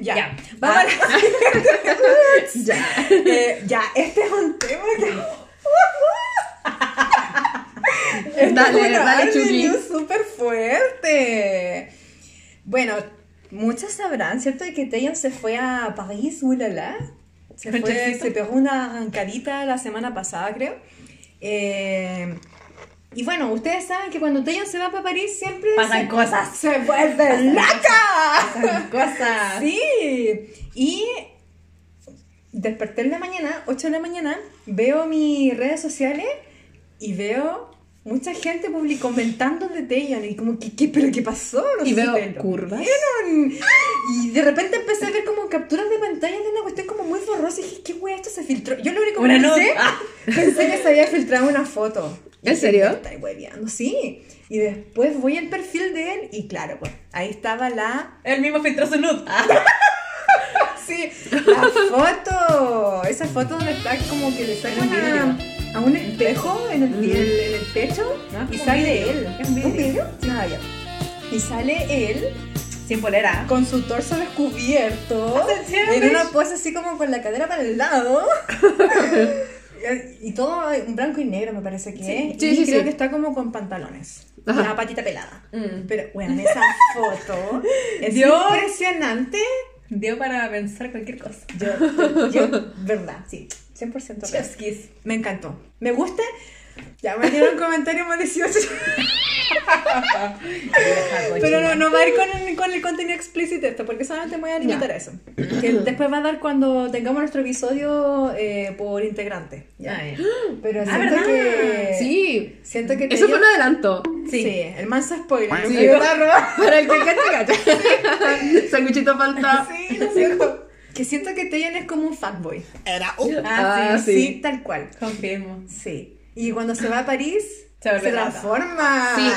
Ya. Ya. Vamos a la [laughs] Ya. Eh, ya, este es un tema que. [laughs] Dale, es una dale, arte Chucky. súper fuerte. Bueno, muchos sabrán, ¿cierto? De que Taeyong se fue a París, ulala. Se fue, se pegó una arrancadita la semana pasada, creo. Eh, y bueno, ustedes saben que cuando Taeyong se va para París siempre Pasan se, cosas. se vuelve loca. Cosas. Sí, y desperté en la mañana, 8 de la mañana, veo mis redes sociales y veo mucha gente public comentando de Taeyong y como que, ¿qué, pero qué pasó? No Y sé si veo lo curvas. Y de repente empecé a ver como capturas de pantalla de una cuestión como muy borrosa y dije, ¿qué wea esto se filtró? Yo lo único que Una pensé, [laughs] pensé que se había filtrado una foto. ¿En serio? Está hueveando, sí. Y después voy al perfil de él y claro, pues ahí estaba la Él mismo filtró su nude. [laughs] Sí, la foto. Esa foto donde está como que le sacan un vidrio. A, un espejo en el, en el- en el No, es y sale un vidrio. él. Es un vidrio. Ah, ya. Y sale él Sin polera. con su torso descubierto en una [laughs] pose así como con la cadera para el lado. [laughs] y todo blanco y negro me parece que es. Sí, y sí, creo sí. que está como con pantalones. Ajá. La patita pelada. Mm. Pero bueno, esa foto [laughs] es Dios. impresionante. Dio para pensar cualquier cosa. Yo, yo, verdad, sí, 100% real. Chef's kiss. Me encantó. Me gusta. Ya me dieron un [laughs] comentario malicioso. [laughs] Pero no, no va a ir con el, con el contenido explícito esto, porque solamente me voy a limitar a eso. Que [laughs] después va a dar cuando tengamos nuestro episodio eh, por integrante. ¿ya? Ah. [gasps] Pero Ah, siento ¿verdad? que. Sí. Siento que. Eso te- fue un adelanto. Sí. el manso spoiler. Sí. Para el que cacha, cacha. Sanguchito falta. Sí, lo siento. Que siento que Teyan es como un fuckboy. Ah, Ah, sí. sí. Sí, tal cual. Confirmo. Sí. Y cuando se va a París, Se transforma. Sí,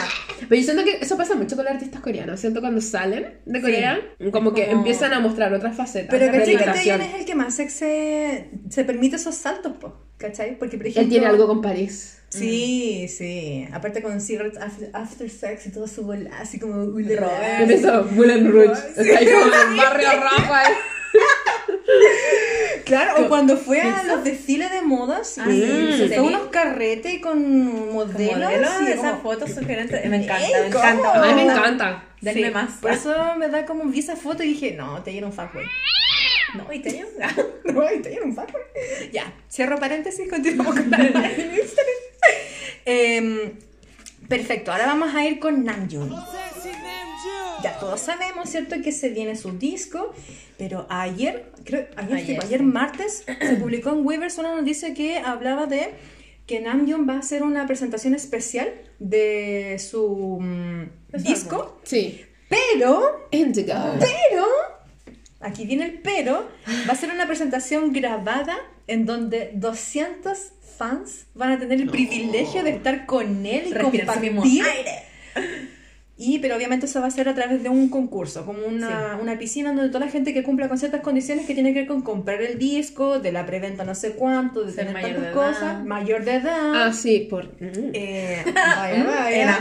pero yo siento que eso pasa mucho con los artistas coreanos. Siento cuando salen de Corea, como que Como- empiezan a mostrar otras facetas. Pero ¿cachai que. Taeyeon es el que más se, se, se permite esos saltos, po? ¿Cachai? Porque, por ejemplo... Él tiene algo con París. Sí, sí. Aparte con Cigarettes after, after Sex y todo su bola, así como... Robert. Yo pienso Moulin Rouge. Sí. Está ahí como en el barrio [laughs] ahí. Claro, o cuando fue a los desfiles de modas Ah, y sí. se unos carretes con modelos. Modelos, y esas fotos sugerentes. Me encanta, Ey, me encanta. A mí me encanta. Denme Sí, más. Por eso me da como vi esa foto y dije, no, te un fuckboy. No, y te [laughs] No, te un fuckboy. Ya, cierro paréntesis, continuamos con la [laughs] Instagram. Em, perfecto, ahora vamos a ir con Namjoon. ya todos sabemos, ¿cierto? Que se viene su disco, pero ayer, creo, ayer, Ayer, tipo, ayer sí. martes, se publicó en Weavers una noticia que hablaba de que Namjoon va a hacer una presentación especial de su mm, disco, Sí. pero Indigo. pero, aquí viene el pero, va a ser una presentación grabada en donde 200 fans van a tener el privilegio de estar con él y compartir. aire. Y, pero obviamente eso va a ser a través de un concurso, como una, una piscina donde toda la gente que cumpla con ciertas condiciones que tiene que ver con comprar el disco, de la preventa no sé cuánto, de Ser tener mayor de cosas, edad. mayor de edad. Ah, sí, por. mm. Eh, vaya, [laughs] vaya.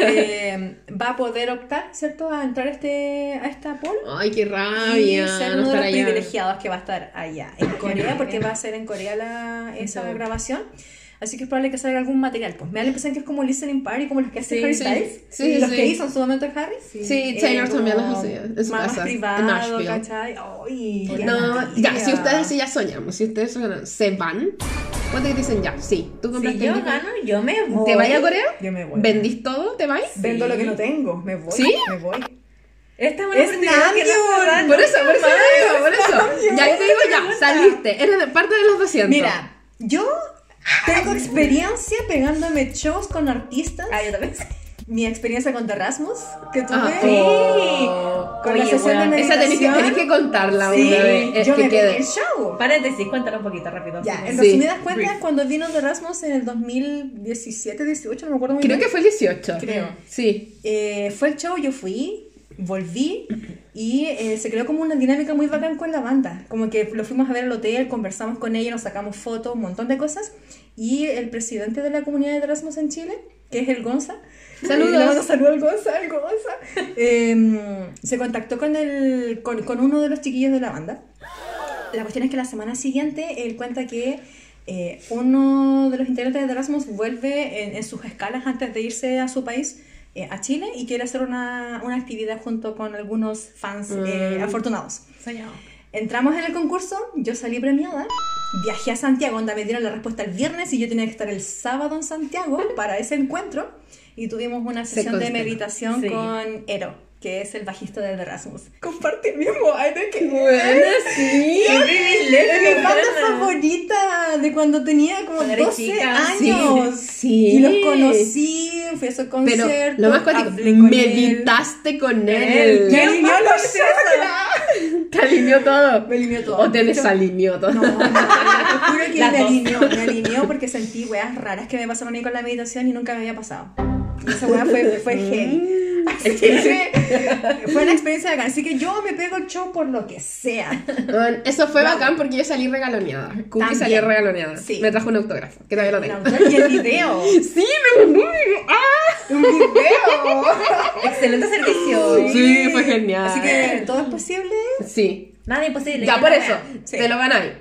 Eh, va a poder optar, ¿cierto?, a entrar a, este, a esta poll Ay, qué y rabia. ser no uno de los allá. privilegiados que va a estar allá en Corea, porque va a ser en Corea la, [laughs] esa grabación. Así que es probable que salga algún material. Pues me da la impresión que es como listening party, como los que hace Sí, Harry sí. Styles. Sí, sí, los sí. que hizo en su momento Harry. Sí, Taylor también los hacía en su más, casa, Más en privado, Nashville. ¿cachai? Ay, No, ya, si ustedes sí ya soñamos, si ustedes soñan, se van, ¿cuánto que dicen ya? Sí, tú Si compraste yo el disco? gano, yo me voy. ¿Te vayas a Corea? Yo me voy. ¿Vendís todo? ¿Te vais? Vendo lo que no tengo, me voy. ¿Sí? Me voy. Esta es Es que no se Namjoon. da Por eso, por eso te por eso. Ya, yo te digo ya, saliste, eres de parte de los 200. Mira, yo tengo experiencia pegándome shows con artistas. Ah, yo también. Mi experiencia con The Rasmus que tuve. Ah, Sí. Con la Oye, sesión de weón. Esa tenés que, tenés que contarla Sí, una vez, es yo que me quede. pegué el show. Paréntesis, cuéntalo un poquito rápido. Ya, Sí. en Sí. resumidas cuentas, Brief. cuando vino The Rasmus en el 2017, 18, no me acuerdo muy Creo bien. que fue el 18. Creo. Sí. Eh, fue el show, yo fui, volví y eh, se creó como una dinámica muy bacán con la banda. Como que lo fuimos a ver al hotel, conversamos con ella, nos sacamos fotos, un montón de cosas. Y el presidente de la comunidad de Erasmus en Chile, que es el Gonza, Saludos. [laughs] eh, al Gonza, al Gonza, eh, se contactó con, el, con, con uno de los chiquillos de la banda. La cuestión es que la semana siguiente él cuenta que eh, uno de los integrantes de Erasmus vuelve en, en sus escalas antes de irse a su país, eh, a Chile, y quiere hacer una, una actividad junto con algunos fans eh, Mm. afortunados. Entramos en el concurso, yo salí premiada, viajé a Santiago, donde me dieron la respuesta el viernes y yo tenía que estar el sábado en Santiago para ese encuentro y tuvimos una Se sesión de meditación Sí. con Ero, que es el bajista de Erasmus. Comparte el mismo aire que Bueno, sí. Mi banda favorita de cuando tenía como Cuando eres 12 chica. años. Sí, sí. Y los conocí, fui a su concierto. Pero lo más cuático, meditaste con Él. Me alineó ¿Qué los más chakras. Te alineó todo. Me alineó todo. O te desalineó todo. No, no, te juro que [laughs] Las me alineó, me alineó porque sentí weas raras que me pasaron a mí con la meditación y nunca me había pasado. Esa wea fue, fue heavy. Así [laughs] que fue una experiencia bacán. Así que yo me pego el show por lo que sea. Bueno, Eso fue bacán porque yo salí regaloneada. Cookie También. salió regaloneada. Sí. Me trajo un autógrafo, que todavía lo El tengo. y el video. [laughs] Sí, me mandó un video. ¡Ah! Un video. Excelente servicio. Sí, fue genial. Así que todo es posible. Sí. Nada imposible. Ya, por eso, Sí. te lo ganáis.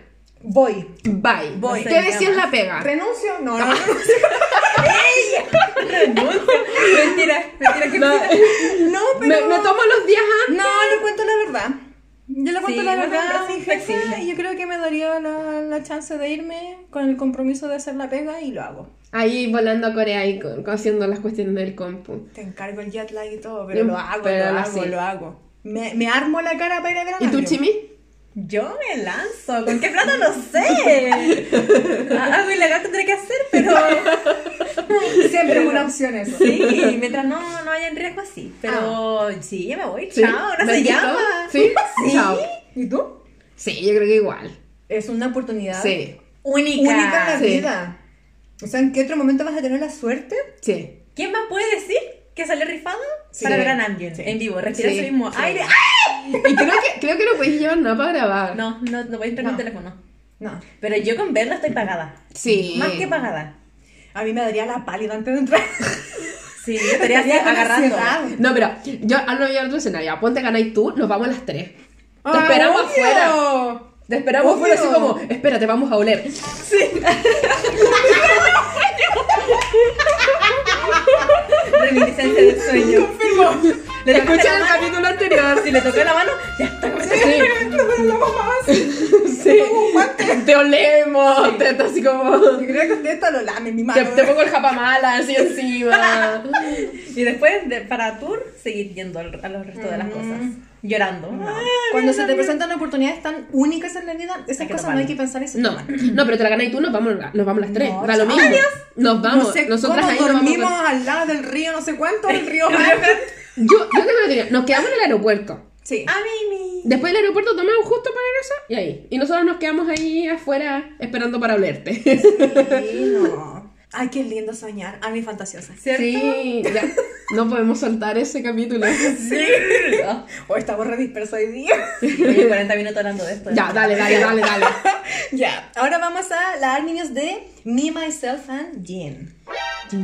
Voy. Bye. Voy. ¿Qué decías la pega? ¿Renuncio? No, no, no. [laughs] Mentira, mentira, que No, No, me, pero. me tomo los días antes. No, le cuento la verdad. Yo le cuento Sí, la verdad pero a mi sí, jefe flexible. y yo creo que me daría la, la chance de irme con el compromiso de hacer la pega y lo hago. Ahí volando a Corea y co- haciendo las cuestiones del compu. Te encargo el jet lag y todo, pero lo hago, pero lo hago, lo hago. Me, me armo la cara para ir a ver a ¿Y tú. Chimi? Yo me lanzo. ¿Con qué plata? No sé. Ah, Algo ilegal tendré que hacer, pero. [laughs] Siempre es una opción eso. Sí, mientras no, no haya en riesgo así. Pero sí, yo me voy. ¿Sí? Chao, no se llama. ¿Sí? [laughs] Sí. Chao. ¿Y tú? Sí, yo creo que igual. Es una oportunidad Sí, Única. única en la Sí. vida. O sea, ¿en qué otro momento vas a tener la suerte? sí. ¿Quién más puede decir que salió rifado Sí. para ver a Namjoon en vivo? Respirar ese mismo aire. ¡Ah! [laughs] Y creo que, creo que no podéis llevar nada para grabar. No, no, no voy a entrar en No. el teléfono. No. Pero yo con verlo estoy pagada. Sí. Más que pagada. A mí me daría la pálida antes de entrar. Sí, yo estaría [laughs] así agarrando. No, pero yo hablo ya otro escenario. Ponte ganáis tú, nos vamos a las tres. Te ¡Ah, esperamos obvio! afuera. Te esperamos Obvio. afuera así como, espérate, vamos a oler. Reminiscencia [laughs] del sueño. Confirmo. Le tocaste Escucha la el capítulo anterior. Si le toqué la mano, ya está. Sí. [laughs] No mamás. Sí. Un guante. te olemos, te, te- así como... Yo creo que usted está lo lame mi mano. Te, te pongo el japamala así encima. [laughs] Y después, de, para tour, seguir yendo al- a los restos de las cosas. Llorando. Cuando se te presentan oportunidades tan únicas en la vida, esas cosas no hay que pensar se No, no, pero te la ganas y tú, nos vamos, nos vamos las tres. No, da lo mismo. Nos vamos. no sé Nosotras ahí nos vamos dormimos con- al lado del río, no sé cuánto, el [laughs] río. Yo, yo tengo una teoría. Nos quedamos en el aeropuerto. Sí. A Mimi. Después del aeropuerto tomamos justo para eso y ahí. Y nosotros nos quedamos ahí afuera esperando para olerte. Sí, no. Ay, qué lindo soñar. A mí fantasiosa. ¿Cierto? Sí, ya. No podemos soltar ese capítulo. [laughs] Sí. [laughs] O estamos re dispersos hoy día. Oye, 40 minutos hablando de esto. Ya, dale, dale, dale, dale. [laughs] ya. Ahora vamos a la niños de Me, Myself and Jean.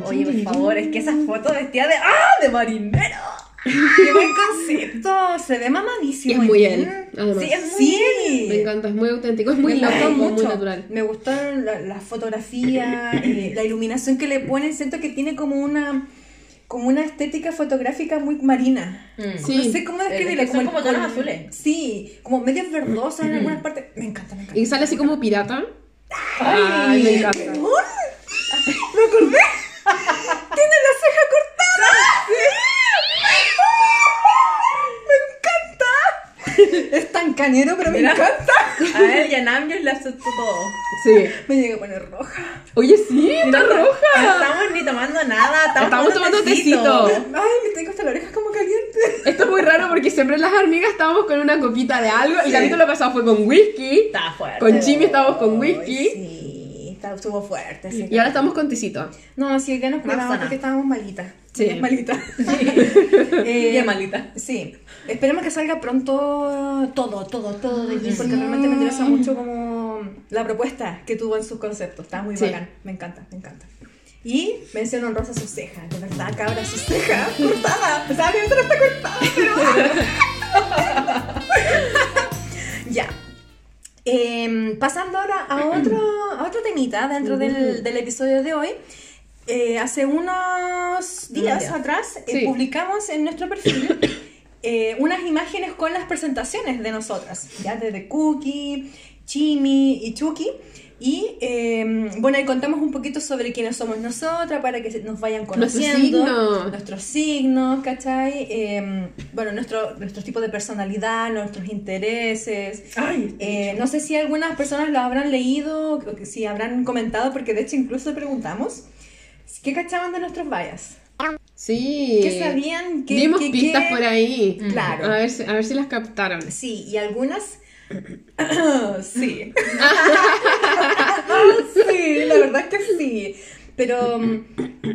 Oye, por favor, es que esa foto vestida de. ¡Ah! De marinero. Qué buen concepto. Se ve Y mamadísimo. es muy él, además. Sí, es muy él. Me encanta, es muy auténtico, es muy Me loco, gustó muy mucho. natural. Me gustó la, la fotografía, eh, la iluminación que le ponen. Siento que tiene como una como una estética fotográfica muy marina. Sí. No sé cómo describirlo. Eh, son el como tonos azules. Sí, como medios verdosos en algunas partes. Me encanta, me encanta. Y sale así como pirata. Ay, me encanta. ¡Me acordé! ¡Tiene la ceja cortada! ¡Me encanta! Es tan canero, pero me Mira. encanta. A él y a Namjoon le asustó todo. Sí. Me llegué a poner roja. Oye, sí, está No roja. estamos ni tomando nada. Estamos, Estamos tomando tecito. Ay, me tengo hasta la oreja como caliente. Esto es muy raro porque siempre las hormigas estábamos con una copita de algo. El capítulo pasado fue con whisky. Está fuerte. Con Jimmy estábamos con Ay, whisky. Sí, está- estuvo fuerte. sí. Y ahora estamos con tecito. No, sí, hoy día nos cuidamos porque estábamos malitas. Sí. Malitas. [laughs] Eh, Bien malita. Sí. Esperemos que salga pronto todo, todo, todo de Jim, porque realmente me interesa mucho como la propuesta que tuvo en sus conceptos. Está muy Sí. bacán. Me encanta, me encanta. Y mención honrosa su ceja, de verdad, cabra, su ceja [laughs] cortada. Pensaba que no está cortada, pero... [laughs] Em, pasando ahora a [clears throat] otro, a otro temita dentro del, del episodio de hoy. Eh, hace unos días atrás eh, Sí. publicamos en nuestro perfil [coughs] eh, unas imágenes con las presentaciones de nosotras, ya desde Cookie, Chimi y Chucky. Y eh, bueno, ahí contamos un poquito sobre quiénes somos nosotras para que nos vayan Nuestros conociendo. signos. Nuestros signos, ¿cachai? Eh, bueno, nuestro, nuestro tipo de personalidad, nuestros intereses. Ay, Eh, no sé si algunas personas lo habrán leído, o que si habrán comentado, porque de hecho incluso preguntamos qué cachaban de nuestros vallas. Sí. ¿Qué sabían? ¿Qué, Dimos qué- pistas qué? por ahí. Claro. A ver, si- a ver si las captaron. Sí, y algunas... [laughs] sí. [laughs] sí, la verdad es que sí. Pero mm,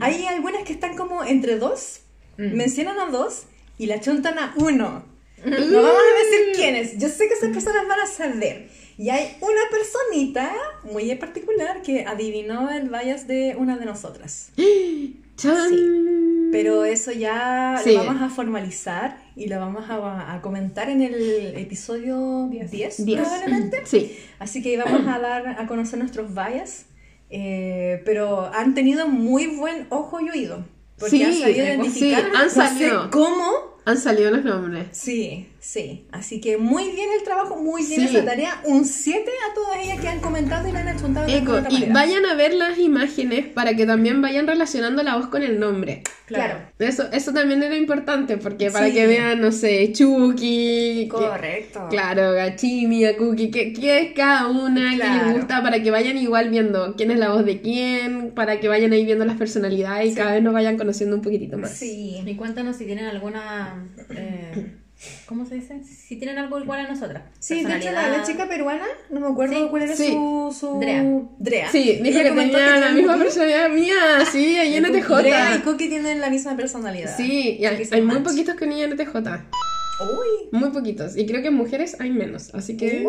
hay algunas que están como entre dos, mencionan a dos y la chuntan a uno. No vamos a decir quiénes. Yo sé que esas personas van a saber. Y hay una personita muy en particular que adivinó el bias de una de nosotras. [gasps] ¡Chan! Pero eso ya Sí. lo vamos a formalizar y lo vamos a, a comentar en el episodio 10, Diez. probablemente. Sí. Así que vamos a dar a conocer nuestros bias. eh, pero han tenido muy buen ojo y oído. Porque Sí, han sabido sí, identificar. han no sé salido. cómo. Han salido los nombres. Sí, sí. Así que muy bien el trabajo, muy bien Sí. esa tarea. Un 7 a todas ellas que han comentado y la han achuntado de Eco, otra y manera. vayan a ver las imágenes para que también vayan relacionando la voz con el nombre. Claro. Eso, eso también era importante, porque para Sí. que vean, no sé, Chucky, que- Correcto. claro, Gachimi, a Cookie, qué, qué es cada una, qué Claro. les gusta, para que vayan igual viendo quién es la voz de quién, para que vayan ahí viendo las personalidades y cada vez nos vayan conociendo un poquitito más. Sí. Y cuéntanos si tienen alguna. eh, ¿Cómo se dice? Si tienen algo igual a nosotras. Sí, de hecho la, la chica peruana, no me acuerdo Sí, cuál era sí. su, su... Drea. Drea. Sí, dijo que tenía la misma personalidad mía, sí, ahí en Drea y. Cookie tienen la misma personalidad. Sí, y hay, hay muy poquitos que niñas NTJ. Uy. Muy poquitos. Y creo que mujeres hay menos. Así que.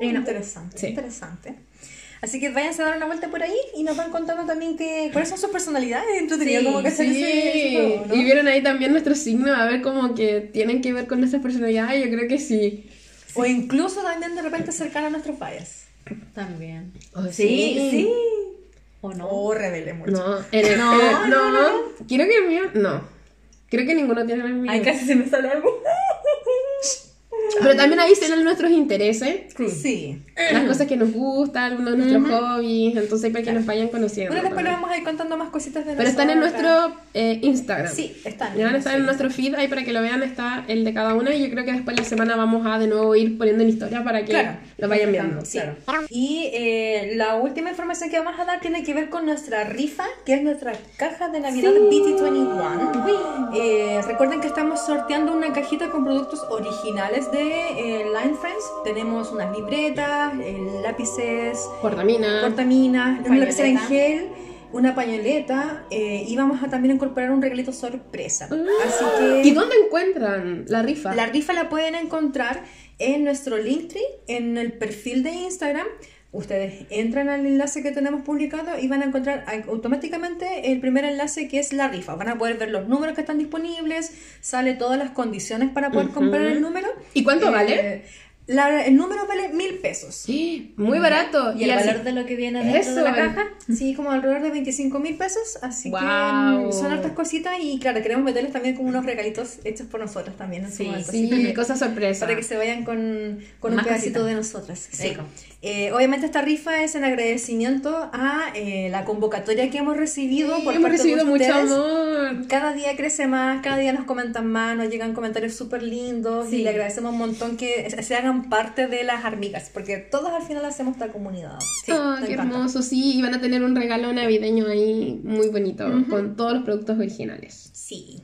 Interesante, Sí. interesante. Así que váyanse a dar una vuelta por ahí y nos van contando también que, cuáles son sus personalidades. Entretenido Sí, como que Sí, ese, ese juego, ¿no? y vieron ahí también nuestros signos, a ver como que tienen que ver con nuestras personalidades, yo creo que sí. O incluso también de repente cercano a nuestros fallas. También. Oh, Sí, Sí. ¿O no? O revele mucho. No, el- No, el- [laughs] no, no, Creo que el mío, no. Creo que ninguno tiene el mío. Ay, casi se me sale algo. Pero también ahí están nuestros intereses, Sí. las cosas que nos gustan, algunos de nuestros hobbies, entonces para que nos vayan conociendo. Bueno, después le también. vamos a ir contando más cositas de Pero están en nuestro eh, Instagram. Sí, están. Ya van a estar en Sí. nuestro feed ahí para que lo vean, está el de cada una y yo creo que después de la semana vamos a de nuevo ir poniendo en historia para que Claro. lo vayan viendo. Sí. Y eh, la última información que vamos a dar tiene que ver con nuestra rifa, que es nuestra caja de Navidad BT21. Eh, recuerden que estamos sorteando una cajita con productos originales de eh, Line Friends. Tenemos unas libretas, eh, lápices, Portamina. cortaminas, una lapicera en gel, una pañoleta eh, y vamos a también incorporar un regalito sorpresa. Así que... ¿Y dónde encuentran la rifa? La rifa la pueden encontrar en nuestro Linktree, en el perfil de Instagram. Ustedes entran al enlace que tenemos publicado y van a encontrar automáticamente el primer enlace que es la rifa. Van a poder ver los números que están disponibles, sale todas las condiciones para poder comprar el número. ¿Y cuánto Eh, vale? La- el número vale mil pesos. Sí, muy barato. ¿Y el así- valor de lo que viene dentro Eso, de la el- caja? Sí, como alrededor de 25 mil pesos, así que son hartas cositas y claro, queremos meterles también como unos regalitos hechos por nosotros también en su Sí, Sí, que- [laughs] cosa sorpresa. para que se vayan con, con un Más pedacito cositas. de nosotras. Sí. Rico. Eh, obviamente esta rifa es en agradecimiento a eh, la convocatoria que hemos recibido Sí, por hemos parte recibido de mucho ustedes. amor. Cada día crece más, cada día nos comentan más, nos llegan comentarios súper lindos y Sí. le agradecemos un montón que se hagan parte de las amigas, porque todos al final hacemos esta comunidad. Sí, me qué encanta. hermoso, sí, y van a tener un regalo navideño ahí muy bonito, con todos los productos originales. Sí.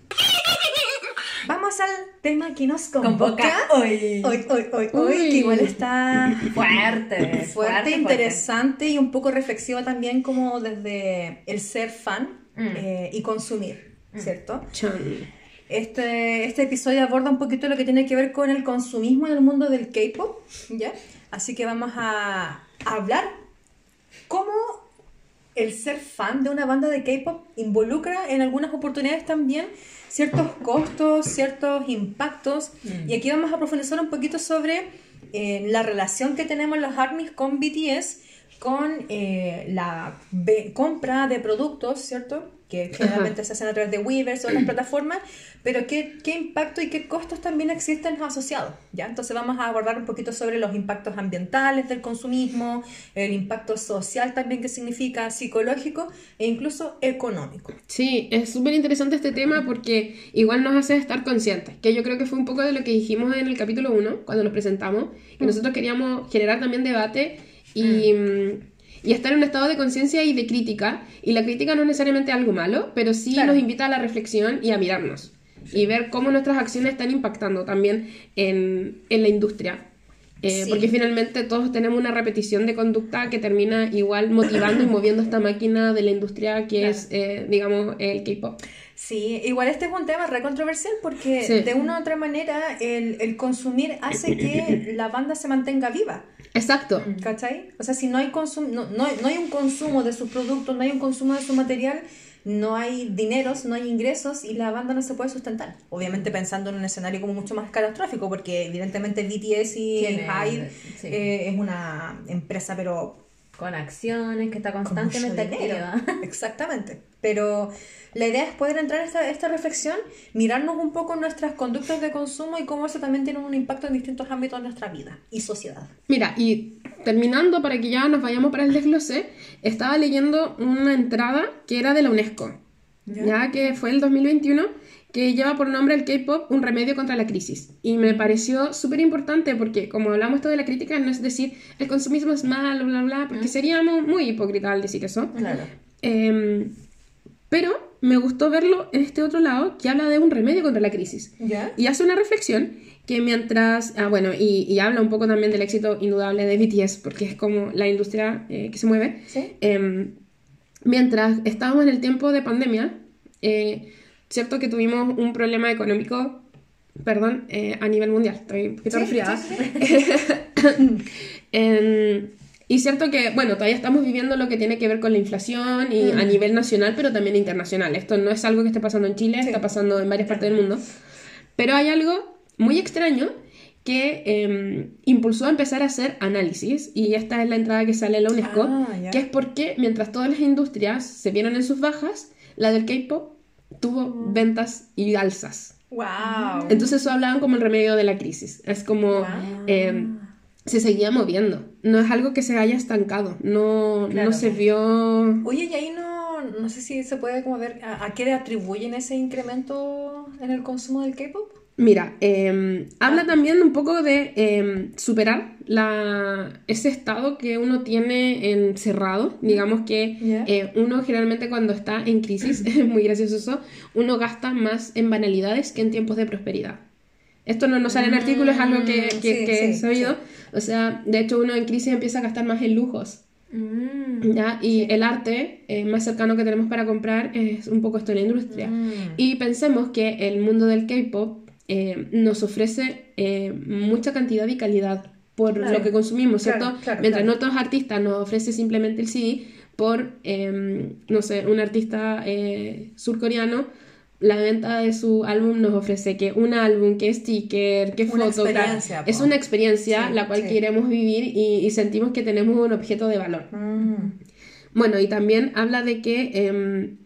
Vamos al tema que nos convoca, Convoca hoy. hoy, hoy, hoy, hoy, que igual está [laughs] Fuerte, fuerte, interesante y un poco reflexiva también como desde el ser fan Mm. eh, y consumir, ¿cierto? Chan. Este, este episodio aborda un poquito lo que tiene que ver con el consumismo en el mundo del K-pop, ¿ya? Así que vamos a hablar cómo el ser fan de una banda de K-pop involucra en algunas oportunidades también ciertos costos, ciertos impactos. Y aquí vamos a profundizar un poquito sobre eh, la relación que tenemos los ARMYs con BTS, con eh, la compra de productos, ¿cierto? Que generalmente se hacen a través de Weavers o otras plataformas, pero qué, qué impacto y qué costos también existen asociados, ¿ya? Entonces vamos a abordar un poquito sobre los impactos ambientales del consumismo, el impacto social también que significa, psicológico e incluso económico. Sí, es súper interesante este tema porque igual nos hace estar conscientes, que yo creo que fue un poco de lo que dijimos en el capítulo 1, cuando nos presentamos, que nosotros queríamos generar también debate y, mm, y estar en un estado de conciencia y de crítica, y la crítica no es necesariamente algo malo, pero sí Claro. nos invita a la reflexión y a mirarnos, y ver cómo nuestras acciones están impactando también en, en la industria. Eh, Sí. Porque finalmente todos tenemos una repetición de conducta que termina igual motivando y moviendo esta máquina de la industria que es, eh, digamos, el K-pop. Sí, igual este es un tema re controversial porque Sí. de una u otra manera el, el consumir hace [laughs] que la banda se mantenga viva. Exacto. ¿Cachai? O sea, si no hay, consum no, no, no hay un consumo de sus productos, no hay un consumo de su material, no hay dineros, no hay ingresos y la banda no se puede sustentar. Obviamente pensando en un escenario como mucho más catastrófico, porque evidentemente BTS y Hyde sí. eh, es una empresa, pero Con acciones, que está constantemente activa. [laughs] Exactamente. Pero la idea es poder entrar a esta, esta reflexión, mirarnos un poco nuestras conductas de consumo y cómo eso también tiene un impacto en distintos ámbitos de nuestra vida y sociedad. Mira, y terminando para que ya nos vayamos para el desglose, estaba leyendo una entrada que era de la UNESCO, ¿Ya? ya, que fue el 2021, que lleva por nombre el K-pop, un remedio contra la crisis. Y me pareció súper importante porque, como hablamos esto de la crítica, no es decir el consumismo es malo, bla, bla, porque seríamos muy hipócritas al decir eso. Claro. Em, pero me gustó verlo en este otro lado que habla de un remedio contra la crisis. ¿Ya? Y hace una reflexión que mientras, ah, bueno, y, y habla un poco también del éxito indudable de BTS, porque es como la industria eh, que se mueve. Sí. Em, mientras estábamos en el tiempo de pandemia, eh, cierto que tuvimos un problema económico, perdón, eh, a nivel mundial, estoy un poquito Sí, resfriada. sí, sí, [laughs] Em, y cierto que, bueno, todavía estamos viviendo lo que tiene que ver con la inflación y a nivel nacional, pero también internacional. Esto no es algo que esté pasando en Chile, está pasando en varias partes del mundo. Pero hay algo muy extraño que em, impulsó a empezar a hacer análisis, y esta es la entrada que sale en la UNESCO, Ah, que es porque mientras todas las industrias se vieron en sus bajas, la del K-pop tuvo ventas y alzas. Wow. Entonces eso hablaban como el remedio de la crisis. Es como eh, se seguía moviendo. No es algo que se haya estancado. No, Claro. no se vio... Oye, y ahí no, no sé si se puede como ver a, a qué le atribuyen ese incremento en el consumo del K-pop. Mira, eh, habla también un poco de eh, superar la, ese estado que uno tiene encerrado. Digamos que eh, uno generalmente cuando está en crisis, [laughs] es muy gracioso eso, uno gasta más en banalidades que en tiempos de prosperidad. Esto no nos sale en artículos, es algo que, que, sí, que sí, he sabido. O sea, de hecho uno en crisis empieza a gastar más en lujos. Mm. ¿ya? Y el arte eh, más cercano que tenemos para comprar es un poco esto en la industria. Mm. Y pensemos que el mundo del K-pop eh, nos ofrece eh, mucha cantidad y calidad por Claro. lo que consumimos, ¿cierto? Claro, claro, Mientras otros artistas nos ofrece simplemente el CD, por, eh, no sé, un artista eh, surcoreano, la venta de su álbum nos ofrece que un álbum, que sticker, que Una foto, es una experiencia Sí, la cual sí. queremos vivir y, y sentimos que tenemos un objeto de valor. Mm. Bueno, y también habla de que em,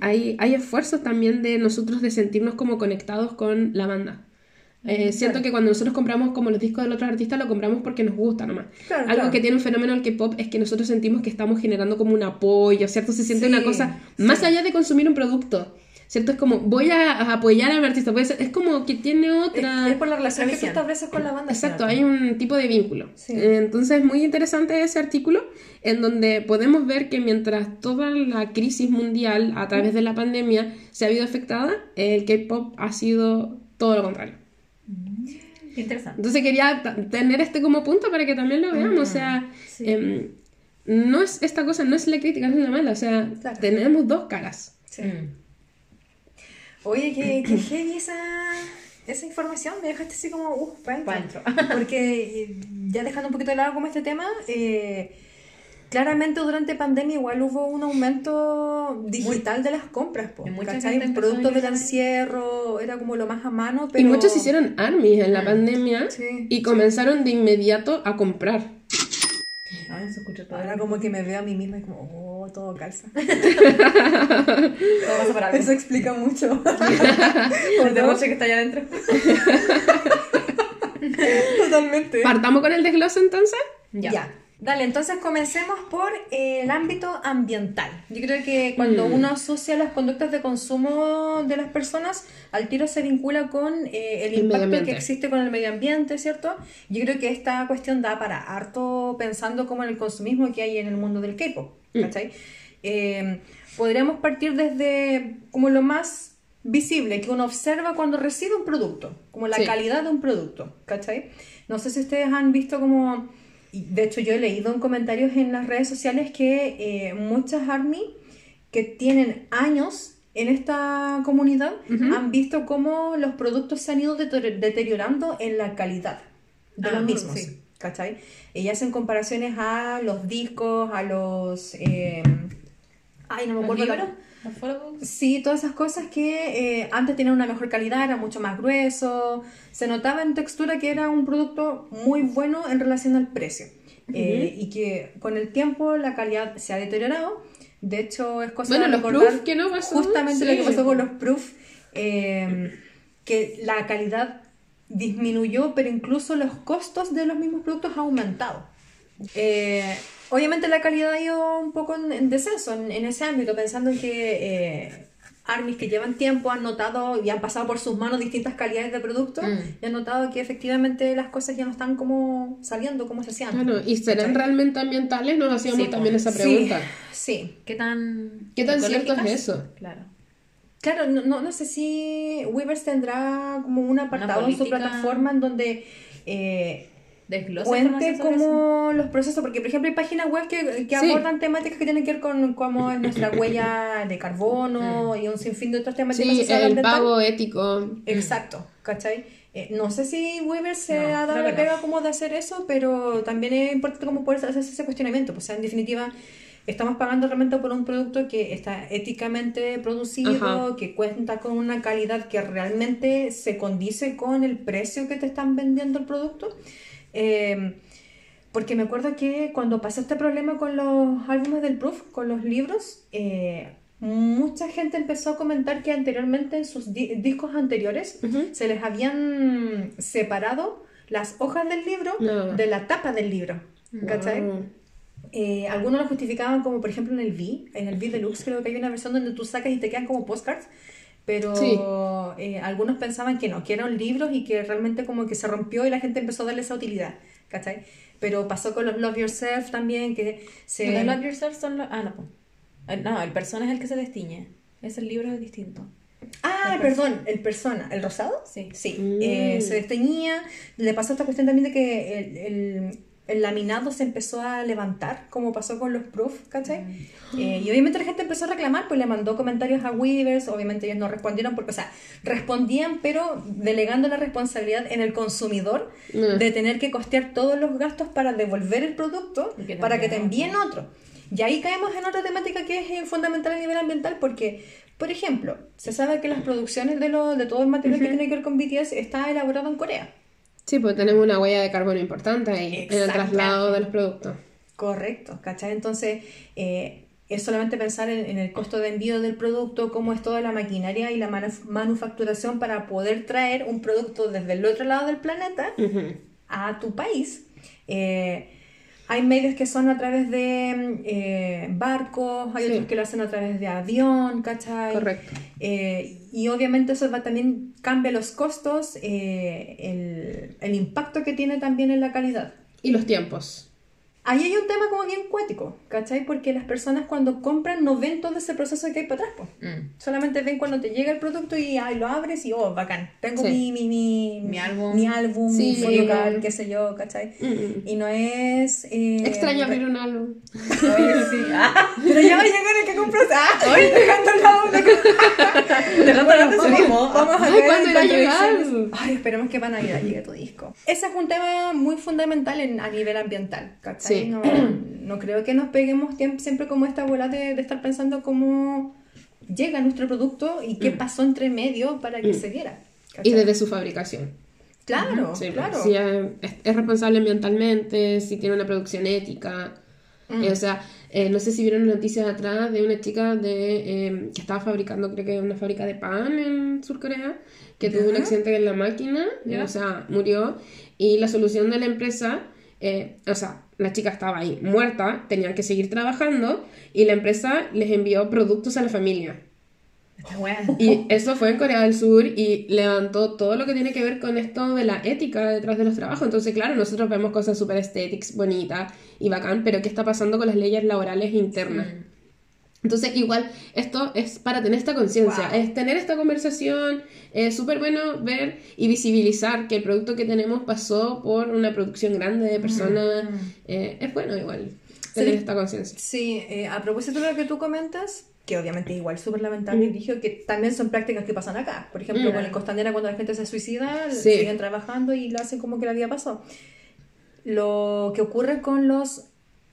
hay, hay esfuerzos también de nosotros de sentirnos como conectados con la banda. Eh, siento que cuando nosotros compramos como los discos del otro artista, lo compramos porque nos gusta nomás. Claro, Algo claro. que tiene un fenómeno el K-pop es que nosotros sentimos que estamos generando como un apoyo, ¿cierto? Se siente Sí, una cosa más allá de consumir un producto, ¿cierto? Es como voy a, apoyar a mi artista, puede ser- es como que tiene otra... Es, es por la relación que tú estableces con la banda. al Exacto, hay un tipo de vínculo. Sí. Eh, Entonces, muy interesante ese artículo en donde podemos ver que mientras toda la crisis mundial a través de la pandemia se ha visto afectada, el K-pop ha sido todo lo contrario. Interesante. Entonces quería tener este como punto para que también lo veamos. O sea, em, no es esta cosa, no es la crítica, no es la mala. O sea, Claro. tenemos dos caras. Sí. Mm. Oye, qué, qué heavy esa, esa información. Me dejaste así como, uff, para Pa' adentro. [laughs] Porque eh, ya dejando un poquito de lado como este tema, eh, claramente durante pandemia igual hubo un aumento digital de las compras. Po, ¿cachai? Productos del encierro, era como lo más a mano. Pero... Y muchos hicieron armies en la pandemia Sí, y comenzaron de inmediato a comprar. Ahora como que me veo a mí misma y como, oh, todo calza. [laughs] Todo pasa por algo. Eso explica mucho. [laughs] Por de noche que está allá adentro. [laughs] Totalmente. ¿Partamos con el desglose entonces? Ya. Dale, entonces comencemos por eh, el ámbito ambiental. Yo creo que cuando Mm. uno asocia las conductas de consumo de las personas, al tiro se vincula con eh, el El impacto que existe con el medio ambiente, ¿cierto? Yo creo que esta cuestión da para harto pensando como en el consumismo que hay en el mundo del K-pop, Mm. ¿cachai? Eh, podríamos partir desde como lo más visible que uno observa cuando recibe un producto, como la Sí. calidad de un producto, ¿cachai? No sé si ustedes han visto como, de hecho yo he leído en comentarios en las redes sociales que eh, muchas ARMY que tienen años en esta comunidad han visto cómo los productos se han ido deter- deteriorando en la calidad de Ah, los mismos. sí. ¿Cachai? Y hacen comparaciones a los discos, a los... eh, ay, no me ¿Los acuerdo. Sí, todas esas cosas que eh, antes tenían una mejor calidad, era mucho más grueso, se notaba en textura que era un producto muy bueno en relación al precio Eh, y que con el tiempo la calidad se ha deteriorado. De hecho, es cosa Bueno, de los proof, ¿qué no pasó? justamente Sí. lo que pasó con los proof, eh, que la calidad disminuyó, pero incluso los costos de los mismos productos han aumentado. Eh, obviamente la calidad ha ido un poco en, en descenso en, en ese ámbito, pensando en que eh, armies que llevan tiempo han notado y han pasado por sus manos distintas calidades de productos Mm. y han notado que efectivamente las cosas ya no están como saliendo como se hacían. Claro, ¿y serán realmente ambientales? Nos hacíamos Sí, también po. esa Sí, pregunta. sí. ¿Qué tan. ¿Qué tan cierto es eso? Claro. Claro, no, no, no sé si Weavers tendrá como un apartado en su plataforma en donde eh, Desglosa cuente como los procesos, porque por ejemplo hay páginas web que, que Sí. abordan temáticas que tienen que ver con cómo es nuestra [clears throat] huella de carbono y un sinfín de otras temáticas Sí, el pago ético. Exacto, ¿cachai? Eh, no sé si Weaver se No, ha dado la que no. pega como de hacer eso, pero también es importante como poder hacerse ese cuestionamiento. Pues, o sea, en definitiva, estamos pagando realmente por un producto que está éticamente producido, Ajá. que cuenta con una calidad que realmente se condice con el precio que te están vendiendo el producto. Eh, porque me acuerdo que cuando pasó este problema con los álbumes del Proof, con los libros, eh, mucha gente empezó a comentar que anteriormente en sus di- discos anteriores Ujú. se les habían separado las hojas del libro No. de la tapa del libro. ¿Cachai? Wow. Eh, algunos lo justificaban como, por ejemplo, en el V, en el V Deluxe, creo que hay una versión donde tú sacas y te quedan como postcards. Pero Sí. eh, algunos pensaban que no, que eran libros y que realmente como que se rompió y la gente empezó a darle esa utilidad, ¿cachai? Pero pasó con los Love Yourself también, que se... Los Love Yourself son los... Ah, no. No, el persona es el que se destiñe. Ese libro es distinto. Ah, El perdón, el persona, ¿el rosado? Sí. Sí, Mm. eh, se desteñía, le pasó esta cuestión también de que el, el- el laminado se empezó a levantar, como pasó con los proof, ¿cachai? Mm. Eh, y obviamente la gente empezó a reclamar, pues le mandó comentarios a Weavers, obviamente ellos no respondieron, porque, o sea, respondían, pero delegando la responsabilidad en el consumidor Mm. de tener que costear todos los gastos para devolver el producto, que para que te envíen otro. Y ahí caemos en otra temática que es eh, fundamental a nivel ambiental porque, por ejemplo, se sabe que las producciones de, lo, de todo el material que tiene que ver con BTS está elaborado en Corea. Sí, pues tenemos una huella de carbono importante ahí en el traslado de los productos. Correcto, ¿cachai? Entonces, eh, es solamente pensar en, en el costo de envío del producto, cómo es toda la maquinaria y la manuf- manufacturación para poder traer un producto desde el otro lado del planeta a tu país. Eh, hay medios que son a través de eh, barcos, hay Sí. otros que lo hacen a través de avión, ¿cachai? Correcto. Eh, y obviamente eso va, también cambia los costos, eh, el, el impacto que tiene también en la calidad. Y los tiempos. Ahí hay un tema como bien cuático, ¿cachai? Porque las personas cuando compran no ven todo ese proceso que hay para atrás. Mm. Solamente ven cuando te llega el producto y ay, lo abres y oh, bacán. Tengo Sí. mi, mi, mi, Mi álbum. mi álbum, Sí. mi photocard, qué sé yo, ¿cachai? Mm. Y no es. eh, Extraño abrir un álbum. Oye, sí. [laughs] Ah, Pero ya va a llegar el que compras. ¡Ah! Hoy dejando al lado de dejando el atencionismo. Vamos a caer ¿cuándo irá a llegar? Ay, esperemos que para Navidad llegue tu disco. Ese es un tema muy fundamental en, a nivel ambiental, ¿cachai? Sí. No, no creo que nos peguemos siempre como esta bola de, de estar pensando cómo llega nuestro producto y qué pasó entre medio para que se diera. Y desde su fabricación. Claro, Sí, claro. Si es, es responsable ambientalmente, si tiene una producción ética. Mm. Eh, o sea, eh, no sé si vieron noticias atrás de una chica de, eh, que estaba fabricando, creo que una fábrica de pan en Sur Corea, que tuvo un accidente en la máquina, o sea, murió. Y la solución de la empresa, eh, o sea, la chica estaba ahí muerta, tenían que seguir trabajando y la empresa les envió productos a la familia. Y eso fue en Corea del Sur y levantó todo lo que tiene que ver con esto de la ética detrás de los trabajos. Entonces, claro, nosotros vemos cosas súper estéticas, bonitas y bacán, pero ¿qué está pasando con las leyes laborales internas? Entonces, igual, esto es para tener esta conciencia, Wow. es tener esta conversación, es súper bueno ver y visibilizar que el producto que tenemos pasó por una producción grande de personas. Eh, es bueno igual tener Sí. esta conciencia. Sí, eh, a propósito de lo que tú comentas, que obviamente es igual súper lamentable, y dije que también son prácticas que pasan acá. Por ejemplo, Mm. con el Costanera, cuando la gente se suicida, Sí. siguen trabajando y lo hacen como que la vida pasó. Lo que ocurre con los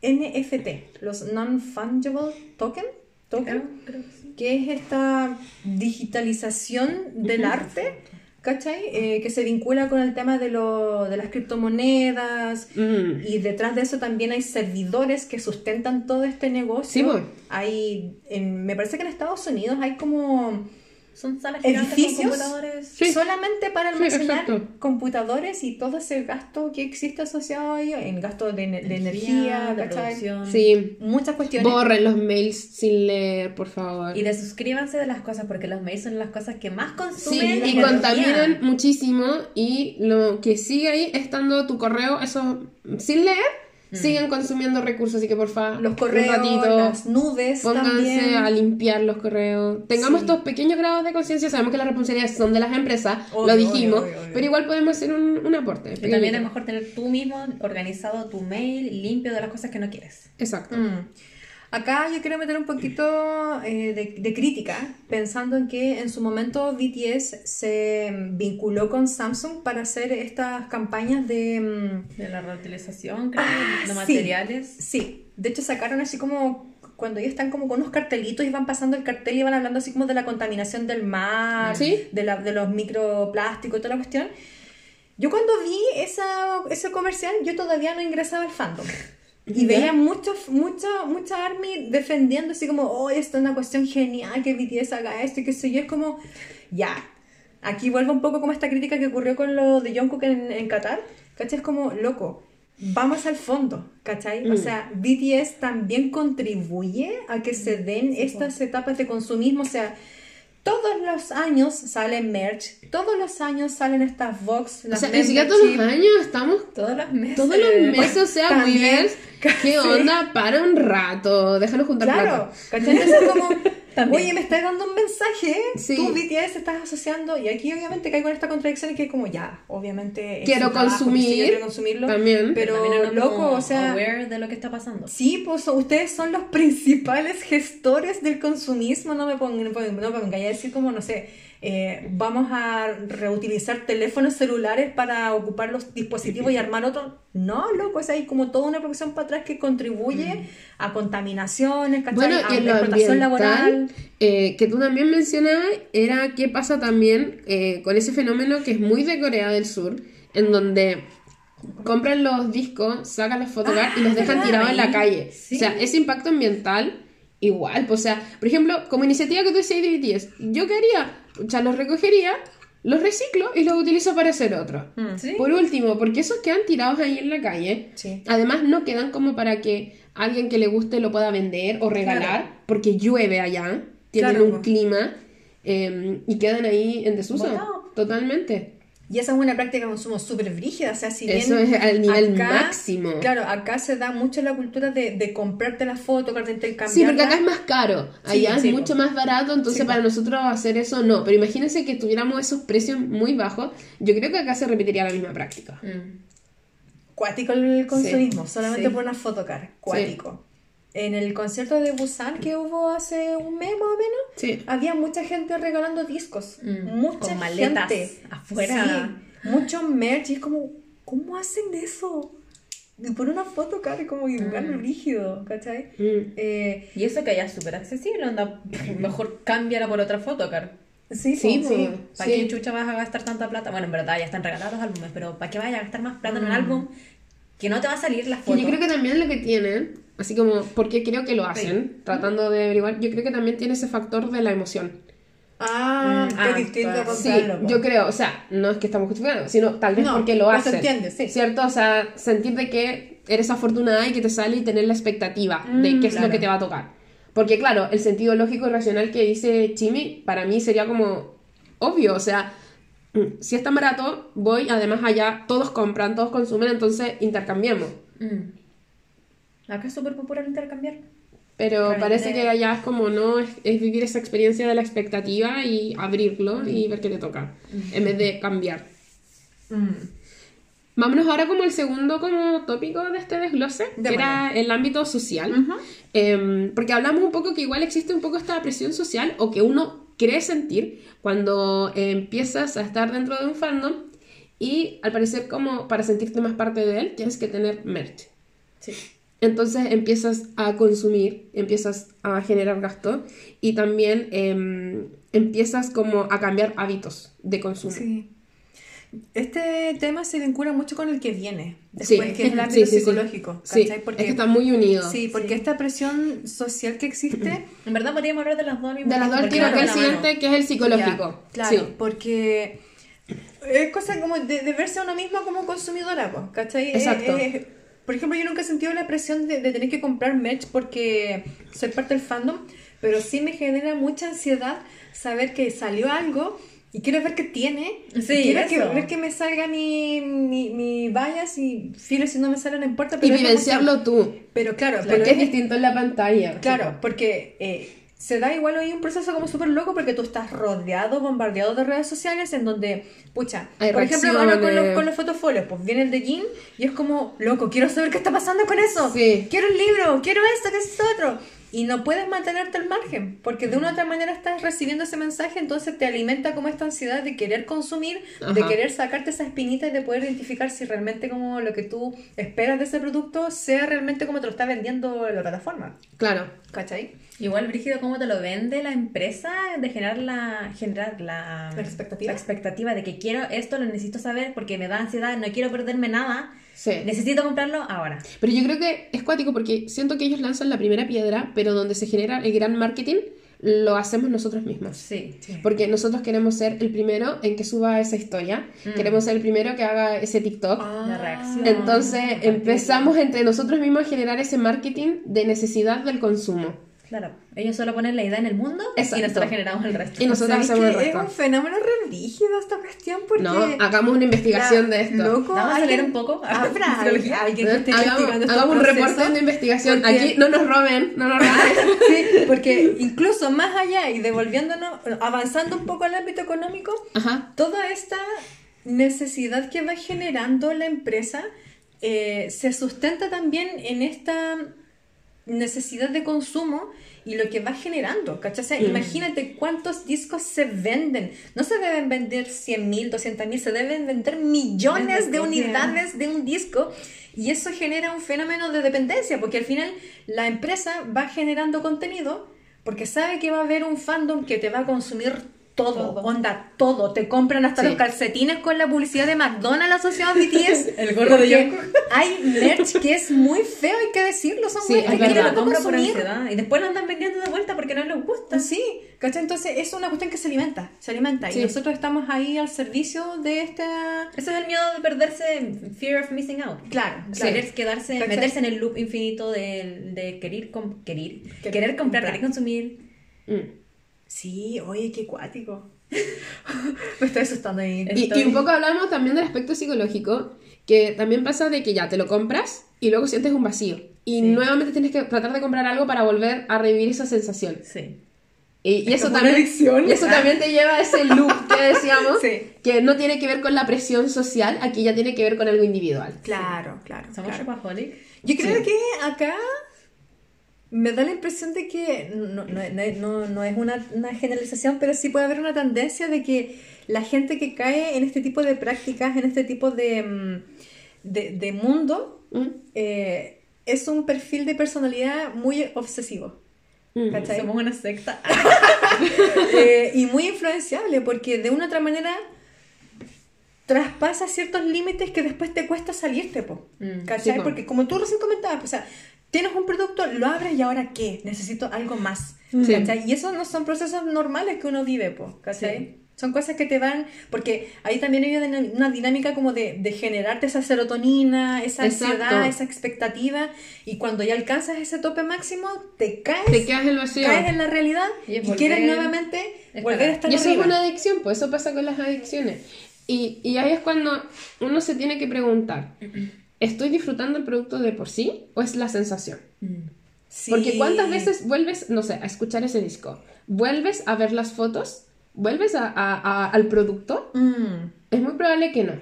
NFT, los Non-Fungible Token, token Creo que sí. que es esta digitalización del arte, ¿cachai? Eh, que se vincula con el tema de, lo, de las criptomonedas, Mm. y detrás de eso también hay servidores que sustentan todo este negocio. Sí. Hay, en- me parece que en Estados Unidos hay como Son salas gigantes con edificios computadores. Sí. solamente para almacenar computadores y todo ese gasto que existe asociado a ello, en gasto de, ener- de energía, de. Sí, Muchas cuestiones. borren los mails sin leer, por favor. Y de suscríbanse de las cosas, porque los mails son las cosas que más Sí, consumen y energía. contaminan muchísimo y lo que sigue ahí estando tu correo, eso sin leer, siguen consumiendo recursos, así que por favor, Los correos, un ratito, las nubes pónganse también. a limpiar los correos. Tengamos Sí. estos pequeños grados de conciencia, sabemos que las responsabilidades son de las empresas, Obvio, lo dijimos, obvio, obvio, obvio. pero igual podemos hacer un, un aporte. Y también es mejor tener tú mismo organizado tu mail limpio de las cosas que no quieres. Exacto. Mm. Acá yo quiero meter un poquito eh, de, de crítica, pensando en que en su momento BTS se vinculó con Samsung para hacer estas campañas de... mm, De la reutilización, creo, Ah, de sí. materiales. Sí, de hecho sacaron así como cuando ellos están como con unos cartelitos y van pasando el cartel y van hablando así como de la contaminación del mar, Sí. de, la, de los microplásticos y toda la cuestión. Yo cuando vi esa, ese comercial, yo todavía no ingresaba al fandom. Y veía muchos, mucho, mucha ARMY defendiendo así como, oh, esto es una cuestión genial que BTS haga esto y qué sé yo. Es como, ya. Aquí vuelvo un poco como esta crítica que ocurrió con lo de Jungkook en, en Qatar. ¿Cachai? Es como, loco, vamos al fondo, ¿cachai? O sea, BTS también contribuye a que se den estas etapas de consumismo. O sea, todos los años salen merch, todos los años salen estas Vox, O las sea, ni siquiera todos los años estamos Todos los meses. todos los meses, o sea, También, Weavers, ¿qué onda? Para un rato, déjanos juntar Claro, plata. ¿cachai? Es como, [laughs] También. oye, me estás dando un mensaje, Sí. tú BTS estás asociando, y aquí obviamente caigo en esta contradicción y que como ya, obviamente Quiero trabajo, consumir, sí, yo quiero consumirlo, también. pero También eran loco, o sea, aware de lo que está pasando. sí, pues ustedes son los [laughs] principales gestores del consumismo, no me pongan, no me pongan- no me pongan a decir como, no sé, eh, vamos a reutilizar teléfonos celulares para ocupar los dispositivos y armar otros. No, loco, es ahí como toda una producción para atrás que contribuye a contaminaciones, ¿cachai? Bueno, a en lo explotación laboral. eh, que tú también mencionabas, era qué pasa también eh, con ese fenómeno que es muy de Corea del Sur, en donde compran los discos, sacan los fotogramas y los dejan tirados en la calle. Sí. O sea, ese impacto ambiental, igual. o sea, por ejemplo, como iniciativa que tú decías de BTS, ¿yo qué haría? O sea, los recogería, los reciclo y los utilizo para hacer otro. ¿Sí? Por último, porque esos quedan tirados ahí en la calle. Sí. Además, no quedan como para que alguien que le guste lo pueda vender o regalar, porque llueve allá, tienen Claro, un clima eh, y quedan ahí en desuso. Totalmente. Y esa es una práctica de consumo súper brígida, o sea, si bien Eso es al nivel máximo. Claro, acá se da mucho la cultura de, de comprarte la foto, de intercambiarla. Sí, porque acá es más caro. Allá sí, es mucho más barato, entonces Sí, para nosotros hacer eso no. Pero imagínense que tuviéramos esos precios muy bajos. Yo creo que acá se repetiría la misma práctica. Mm. Cuático el consumismo, solamente por una photocard. Cuático. En el concierto de Busan que hubo hace un mes más o menos, Sí. había mucha gente regalando discos. Mm, Mucha con maletas gente. afuera. Sí, mucho merch. Y es como, ¿cómo hacen eso? Y por una photocard, como que igual rígido, ¿cachai? Mm. Eh, Y eso que allá es súper accesible, onda, mejor cámbiala por otra photocard. sí, Sí, po. sí. ¿Para Sí. qué chucha vas a gastar tanta plata? Bueno, en verdad ya están regalados los álbumes, pero ¿para qué vayas a gastar más plata en un álbum que no te va a salir la foto? yo creo que también lo que tienen, así como, porque creo que lo hacen, tratando de averiguar, yo creo que también tiene ese factor de la emoción. Ah, Mm, qué ah, distinto claro. a Sí, yo creo, o sea, no es que estamos justificando, sino tal vez No, porque lo pues se hacen. entiende, sí. ¿Cierto? O sea, sentir de que eres afortunada y que te sale y tener la expectativa de qué es claro. lo que te va a tocar. Porque claro, el sentido lógico y racional que dice Chimi, para mí sería como obvio, o sea, mm, si es tan barato, voy, además allá todos compran, todos consumen, entonces intercambiemos. Mm. Acá es súper popular intercambiar. Pero parece que allá es como no, es, es vivir esa experiencia de la expectativa y abrirlo y ver qué te toca, en vez de cambiar. Mm. Vámonos ahora como el segundo como tópico de este desglose, que era el ámbito social. Em, porque hablamos un poco que igual existe un poco esta presión social o que uno cree sentir cuando eh, empiezas a estar dentro de un fandom y al parecer como para sentirte más parte de él tienes que tener merch. Sí. Entonces empiezas a consumir, empiezas a generar gasto y también em, empiezas como a cambiar hábitos de consumo. Sí. Este tema se vincula mucho con el que viene, Sí. después, que es el [laughs] Sí, ámbito sí, sí. psicológico. Sí, ¿cachai? es que está muy unido. Sí, porque esta presión social que existe [clears throat] En verdad podríamos hablar de las dos mismo De las dos al tiempo, tiro, porque que el mano. siguiente, que es el psicológico. Ya, claro, Sí. porque es cosa como de, de verse a uno mismo como consumidora, po, ¿cachai? Es- Exacto. es- por ejemplo, yo nunca he sentido la presión de, de tener que comprar merch porque soy parte del fandom, pero sí me genera mucha ansiedad saber que salió algo y quiero ver qué tiene. Sí, y quiero que, ver que me salga mi, mi, mi bias y filo si no me sale no importa. Y Pero la vivenciarlo tú. Pero claro, pero Porque es es- distinto en la pantalla. Claro, porque eh, se da igual hoy un proceso como súper loco porque tú estás rodeado, bombardeado de redes sociales en donde, pucha, Hay por ejemplo, ahora con los, con los fotofolios, pues viene el de Jin y es como, loco, quiero saber qué está pasando con eso. Sí. Quiero un libro, quiero esto, qué es esto otro. Y no puedes mantenerte al margen, porque de una u otra manera estás recibiendo ese mensaje, entonces te alimenta como esta ansiedad de querer consumir, de querer sacarte esa espinita y de poder identificar si realmente como lo que tú esperas de ese producto sea realmente como te lo está vendiendo la plataforma. Claro. ¿Cachai? Igual, Brígido, cómo te lo vende la empresa de generar la, generar la, La expectativa. la expectativa de que quiero esto, lo necesito saber porque me da ansiedad, no quiero perderme nada. Sí. Necesito comprarlo ahora. Pero yo creo que es cuático porque siento que ellos lanzan la primera piedra, pero donde se genera el gran marketing lo hacemos nosotros mismos. Sí. Porque nosotros queremos ser el primero en que suba esa historia, queremos ser el primero que haga ese TikTok. La reacción. Entonces empezamos entre nosotros mismos a generar ese marketing de necesidad del consumo. Claro. Ellos solo ponen la idea en el mundo Exacto. y nosotros generamos el resto. Y nosotros ¿Sabes hacemos el que es resto. un fenómeno re rígido esta cuestión porque... No, hagamos una investigación la- de esto. Loco, Vamos a leer un poco. [laughs] Habrá [laughs] Psicología. alguien que esté Hagamos, investigando estos hagamos un reporte de investigación. porque- Aquí no nos roben, no nos roben. [laughs] Sí, porque incluso más allá y devolviéndonos, avanzando un poco al ámbito económico, Ajá. toda esta necesidad que va generando la empresa eh, se sustenta también en esta necesidad de consumo y lo que va generando, ¿cachai? O sea, Imagínate cuántos discos se venden. No se deben vender 100 mil, 200 mil, se deben vender millones de unidades de un disco y eso genera un fenómeno de dependencia porque al final la empresa va generando contenido porque sabe que va a haber un fandom que te va a consumir todo, onda, todo. Te compran hasta Sí. los calcetines con la publicidad de McDonald's asociado a BTS. [laughs] El gorro de Jungkook. Hay merch que es muy feo, hay que decirlo. Son Sí, que lo compra por ansiedad y después lo andan vendiendo de vuelta porque no les gusta. Sí, ¿cachai? Entonces es una cuestión que se alimenta, se alimenta. Sí. Y nosotros estamos ahí al servicio de esta... Ese es el miedo de perderse, fear of missing out. Claro, Querer quedarse, ¿Cachai? meterse en el loop infinito de, de querer, com- querer, Querer querer comprar, comprar. querer consumir. Mm. Sí, oye, qué cuático. [laughs] Me estoy asustando ahí. Y, Estoy- y un poco hablamos también del aspecto psicológico, que también pasa de que ya te lo compras y luego sientes un vacío. Y nuevamente tienes que tratar de comprar algo para volver a revivir esa sensación. Sí. Y, y eso como una también, y eso también te lleva a ese loop que [laughs] decíamos, Sí. que no tiene que ver con la presión social, aquí ya tiene que ver con algo individual. Claro, claro. Somos claro. Yo creo Sí. que acá me da la impresión de que no, no, no- no- es una, una generalización, pero sí puede haber una tendencia de que la gente que cae en este tipo de prácticas, en este tipo de, mm, de, de mundo, Mm, eh, es un perfil de personalidad muy obsesivo. mm. ¿Cachai? Somos una secta. [laughs] Eh, y muy influenciable, porque de una u otra manera traspasa ciertos límites que después te cuesta salirte, po. ¿Cachai? sí, po. porque como tú recién comentabas, o sea, tienes un producto, lo abres y ahora qué? Necesito algo más. Sí. ¿Cachai? Y esos no son procesos normales que uno vive, po. ¿Cachai? Sí. Son cosas que te van, porque ahí también hay una, dinámica como de, de generarte esa serotonina, esa ansiedad, Exacto. esa expectativa, y cuando ya alcanzas ese tope máximo, te caes, Te quedas en vacío. caes en la realidad Y y, quieres nuevamente volver a estar Y eso arriba. es una adicción, pues eso pasa con las adicciones. Y, y ahí es cuando uno se tiene que preguntar, [clears throat] ¿estoy disfrutando el producto de por sí o es la sensación? Sí. Porque cuántas veces vuelves, no sé, a escuchar ese disco, vuelves a ver las fotos, vuelves a- a- a- al producto, Mm, es muy probable que no.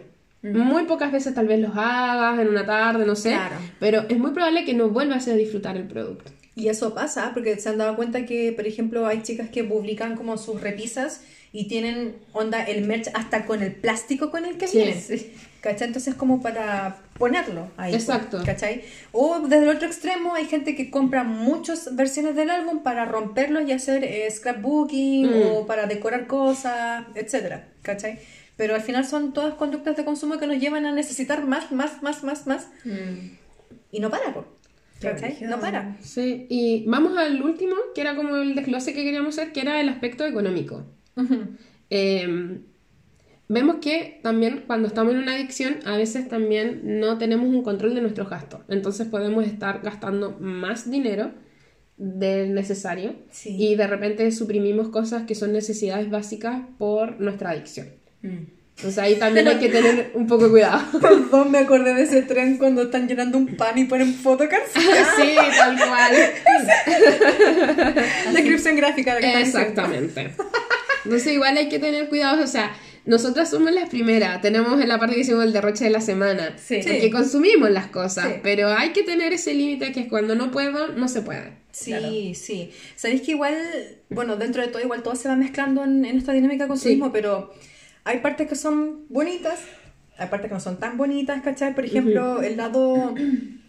Muy pocas veces tal vez los hagas en una tarde, no sé, Claro. pero es muy probable que no vuelvas a disfrutar el producto. Y eso pasa, porque se han dado cuenta que, por ejemplo, hay chicas que publican como sus repisas y tienen onda el merch hasta con el plástico con el que sí. ¿Cachai? Entonces como para ponerlo ahí. pues, Exacto. ¿Cachai? O desde el otro extremo hay gente que compra muchas versiones del álbum para romperlos y hacer eh, scrapbooking Mm. o para decorar cosas, etcétera. ¿Cachai? Pero al final son todas conductas de consumo que nos llevan a necesitar más, más, más, más, más. Y no para, po. Qué ¿cachai? No para. Sí, y vamos al último, que era como el desglose que queríamos hacer, que era el aspecto económico. Ujú. Eh, vemos que también cuando estamos en una adicción, a veces también no tenemos un control de nuestros gastos. Entonces podemos estar gastando más dinero del necesario Sí. y de repente suprimimos cosas que son necesidades básicas por nuestra adicción. Entonces ahí también hay que tener un poco de cuidado. [laughs] Perdón, me acordé de ese tren cuando están llenando un pan y ponen photocars. [laughs] sí, tal cual. [laughs] Descripción gráfica. que diciendo. Exactamente. Entonces igual hay que tener cuidado, o sea, nosotras somos las primeras, tenemos en la parte que hicimos el derroche de la semana, Sí. porque Sí. consumimos las cosas, Sí. pero hay que tener ese límite que es cuando no puedo, no se puede. Sí, Claro. sí. Sabéis que igual, bueno, dentro de todo, igual todo se va mezclando en, en esta dinámica de consumismo, Sí. pero hay partes que son bonitas, hay partes que no son tan bonitas, ¿cachai? Por ejemplo, el lado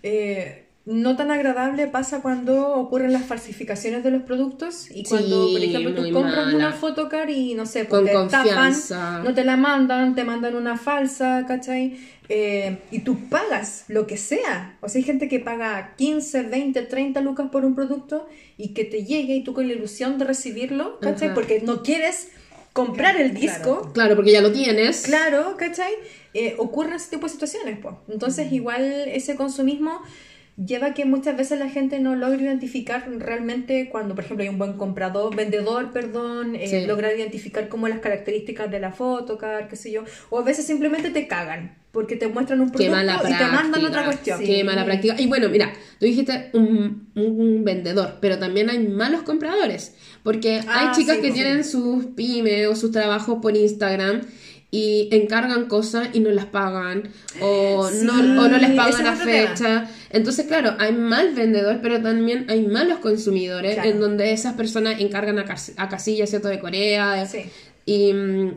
eh, no tan agradable pasa cuando ocurren las falsificaciones de los productos y cuando, Sí, por ejemplo, tú compras mala. una photocard y no sé, Con te confianza. estafan, no te la mandan, te mandan una falsa, ¿cachai? Eh, y tú pagas lo que sea. O sea, hay gente que paga 15, 20, 30 lucas por un producto y que te llegue y tú con la ilusión de recibirlo, ¿cachai? Ajá. Porque no quieres comprar el disco. Claro, porque ya lo tienes. Claro, ¿cachai? Eh, ocurren ese tipo de situaciones, pues. Entonces, igual ese consumismo lleva a que muchas veces la gente no logra identificar realmente cuando, por ejemplo, hay un buen comprador, vendedor, perdón, eh, Sí. logra identificar como las características de la photocard, qué sé yo, o a veces simplemente te cagan porque te muestran un producto y te mandan otra cuestión. Qué mala práctica. Y bueno, mira, tú dijiste un, un vendedor, pero también hay malos compradores. Porque Ah, hay chicas sí, que sí. tienen sus pymes o sus trabajos por Instagram y encargan cosas y no las pagan o, Sí, no, o no les pagan es a otro tema. fecha. Entonces, claro, hay mal vendedor, pero también hay malos consumidores Claro. en donde esas personas encargan a, cas- a casillas, ¿cierto? De Corea. Sí. Y,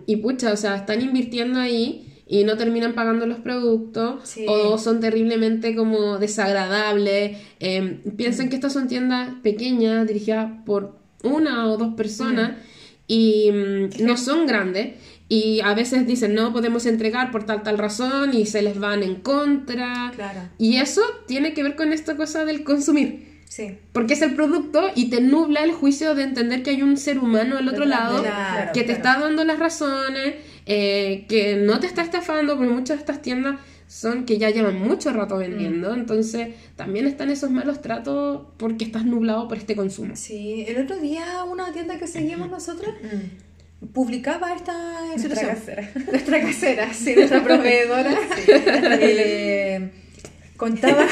y pucha, o sea, están invirtiendo ahí y no terminan pagando los productos Sí. o son terriblemente como desagradables. Eh, piensen que estas son tiendas pequeñas dirigidas por una o dos personas y mm, no son grandes. Y a veces dicen no podemos entregar por tal tal razón y se les van en contra. Claro. Y eso tiene que ver con esta cosa del consumir. Sí. Porque es el producto y te nubla el juicio de entender que hay un ser humano al otro lado Claro, que te claro. está dando las razones, eh, que no te está estafando, porque muchas de estas tiendas son que ya llevan mucho rato vendiendo, Mm. entonces también están esos malos tratos porque estás nublado por este consumo. Sí, el otro día una tienda que seguimos nosotros publicaba esta Nuestra casera. [laughs] Nuestra casera, sí, nuestra [laughs] proveedora. Eh, contaba,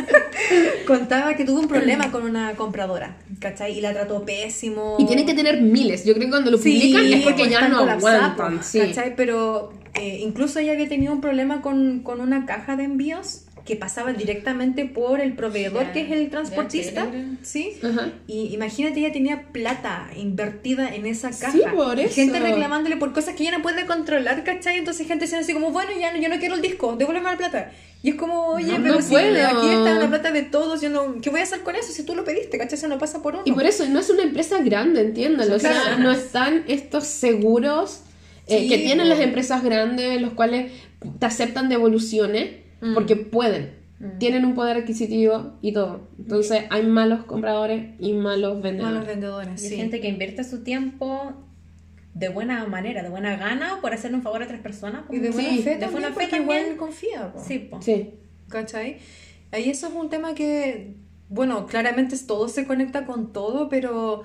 [laughs] contaba que tuvo un problema con una compradora, ¿cachai? Y la trató pésimo. Y tienen que tener miles, yo creo que cuando lo publican es porque pues ya no aguantan. Sí. ¿cachai? Pero eh, incluso ella había tenido un problema con, con una caja de envíos que pasaba directamente por el proveedor, que es el transportista. ¿sí? Y imagínate, ella tenía plata invertida en esa caja. Sí, por eso. Gente reclamándole por cosas que ella no puede controlar, ¿cachai? Entonces gente diciendo así como, bueno, ya no, yo no quiero el disco, devuélveme la plata. Y es como, oye, No, pero no si puedo. aquí está la plata de todos, yo no, ¿qué voy a hacer con eso si tú lo pediste, ¿cachai? Eso no pasa por uno. Y por eso no es una empresa grande, entiéndalo. O sea, no están estos seguros eh, Sí, que tienen las empresas grandes, los cuales te aceptan devoluciones Mm. porque pueden. Tienen un poder adquisitivo y todo. Entonces hay malos compradores y malos vendedores. Malos vendedores, Y hay sí. gente que invierte su tiempo de buena manera, de buena gana, por hacerle un favor a otras personas. Y de buena Sí, fe de también, buena fe porque también. igual confía, po. Sí, po. Sí. ¿Cachai? Ahí eso es un tema que, bueno, claramente todo se conecta con todo, pero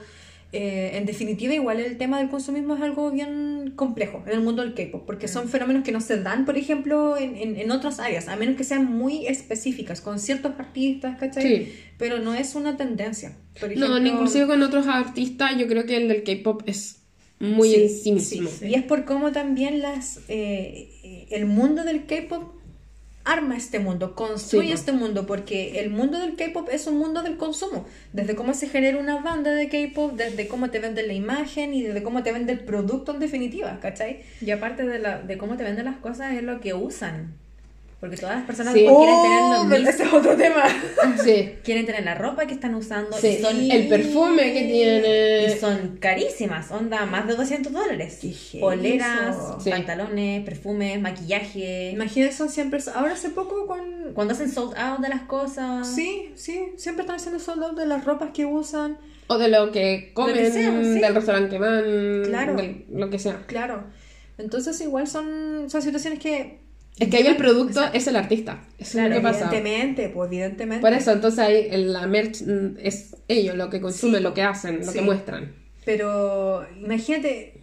eh, en definitiva igual el tema del consumismo es algo bien complejo en el mundo del K-pop, porque Mm. son fenómenos que no se dan, por ejemplo, en, en, en otras áreas, a menos que sean muy específicas, con ciertos artistas, ¿cachai? Sí. Pero no es una tendencia. Por No, ejemplo, inclusive con otros artistas, yo creo que el del K-pop es muy Sí, en sí mismo. sí. Y es por cómo también las eh, el mundo del K-pop arma este mundo, construye Sí, po. este mundo, porque el mundo del K-pop es un mundo del consumo. Desde cómo se genera una banda de K-pop, desde cómo te venden la imagen y desde cómo te vende el producto en definitiva, ¿cachai? Y aparte de, la, de cómo te venden las cosas, es lo que usan. Porque todas las personas Sí. quieren tener lo Oh, mismo. ese es otro tema. [laughs] Sí. Quieren tener la ropa que están usando Sí. y son El perfume que tiene. Y son carísimas, onda más de 200 dólares. Poleras, pantalones, perfumes, maquillaje. Imagínate, son siempre... Ahora hace poco con... Cuando hacen sold out de las cosas. Sí, sí, siempre están haciendo sold out de las ropas que usan. O de lo que comen, que sea, del restaurante que van, Claro. lo que sea. Claro. Entonces igual son, son situaciones que... Es que ahí el producto es el artista. Eso Claro, es lo que pasa. evidentemente, pues evidentemente. Por eso, entonces ahí la merch mm, es ellos lo que consumen, lo que hacen, lo Sí. que muestran. Pero imagínate,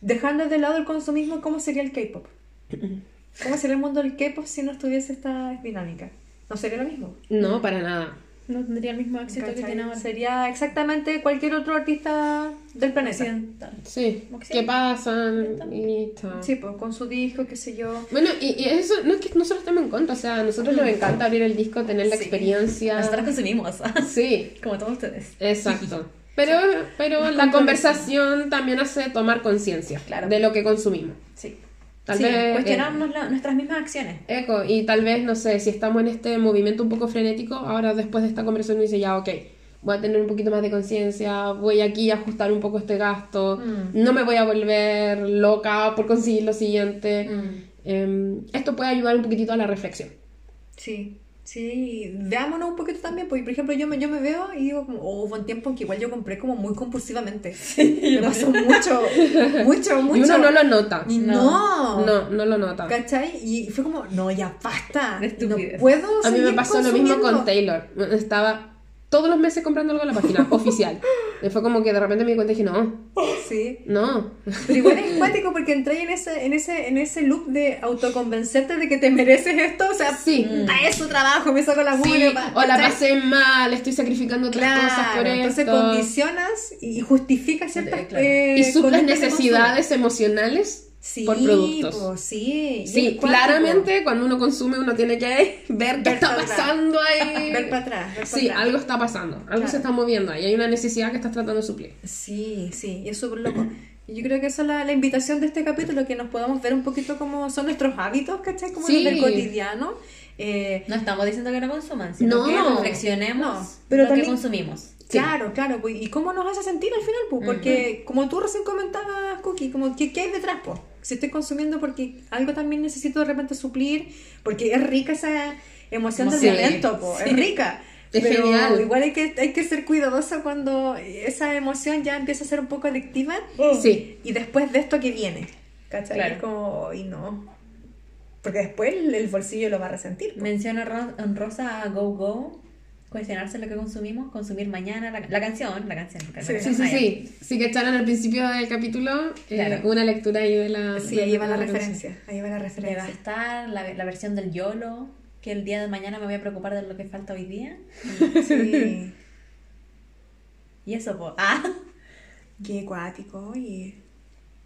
dejando de lado el consumismo, ¿cómo sería el K-pop? [clears throat] ¿Cómo sería el mundo del K-pop si no estuviese esta dinámica? No sería lo mismo. No, para nada. No tendría el mismo éxito que tiene ahora. Sería exactamente cualquier otro artista del planeta. Occidental. Sí, Occidental. que pasan y listo. Sí, pues con su disco, qué sé yo. Bueno, y, y eso no es que nosotros estemos en contra, o sea, a nosotros nos encanta abrir el disco, tener la Sí. experiencia. Nosotros consumimos, Sí, [laughs] como todos ustedes. exacto. Pero, pero la conversación también hace tomar conciencia Claro. de lo que consumimos. Sí. Tal Sí, vez... eh, la- nuestras mismas acciones. Eco, y tal vez, no sé, si estamos en este movimiento un poco frenético, ahora después de esta conversación uno dice, ya, ok, voy a tener un poquito más de conciencia, voy aquí a ajustar un poco este gasto, Mm. no me voy a volver loca por conseguir lo siguiente. Mm. Em, esto puede ayudar un poquitito a la reflexión. Sí, sí, veámonos un poquito también, porque por ejemplo yo me, yo me veo y digo como, oh, hubo un tiempo en que igual yo compré como muy compulsivamente. [laughs] me pasó mucho, mucho, mucho. Y uno no lo nota. Y no. No, no lo nota. ¿Cachai? Y fue como, no, ya basta. No puedo A mí me pasó lo mismo con. Taylor. Estaba todos los meses comprando algo en la página [laughs] oficial. Y fue como que de repente me di cuenta y dije, no, Sí. no. Pero igual es cuático porque entré en ese, en ese, en ese loop de autoconvencerte de que te mereces esto. O sea, Sí. a eso trabajo, me saco la Sí, pa- o la pasé mal, estoy sacrificando otras cosas Claro, por entonces esto. condicionas y justificas ciertas claro. eh, y de necesidades emocionales. Sí, por productos. po, sí, y Sí, claramente cuando uno consume uno tiene que [laughs] ver qué Ver está para atrás. pasando ahí. [laughs] Ver para atrás. ver para Sí, atrás. algo está pasando, algo Claro. se está moviendo ahí, hay una necesidad que estás tratando de suplir. Sí, sí, y es súper loco. Y yo creo que esa es la, la invitación de este capítulo, que nos podamos ver un poquito cómo son nuestros hábitos, ¿cachai? Como Sí. en el cotidiano. Eh, No estamos diciendo que no consuman, sino No. que reflexionemos No, pero lo también- que consumimos. Claro, claro, pues, ¿y cómo nos hace sentir al final? Pues? Porque, como tú recién comentabas, Cookie, como, ¿qué, qué hay detrás? Pues? Si estoy consumiendo porque algo también necesito de repente suplir, porque es rica esa emoción del Sí, momento, pues, es rica. Es pero genial. igual hay que, hay que ser cuidadosa cuando esa emoción ya empieza a ser un poco adictiva. Sí. Y después de esto que viene, ¿cachai? Claro. Es como, y no. Porque después el, bolsillo lo va a resentir. pues. Mención honro- honrosa a Go Go, cuestionarse lo que consumimos, consumir mañana, la, la canción, la canción. la Sí. canción- Sí, sí, sí. Sí que echaron al principio del capítulo eh, Claro. una lectura ahí de la... Sí, de ahí va la referencia. Ahí va la De referencia. gastar la, la versión del YOLO, que el día de mañana me voy a preocupar de lo que falta hoy día. [laughs] Sí. Y eso, pues. Ah, Qué acuático, y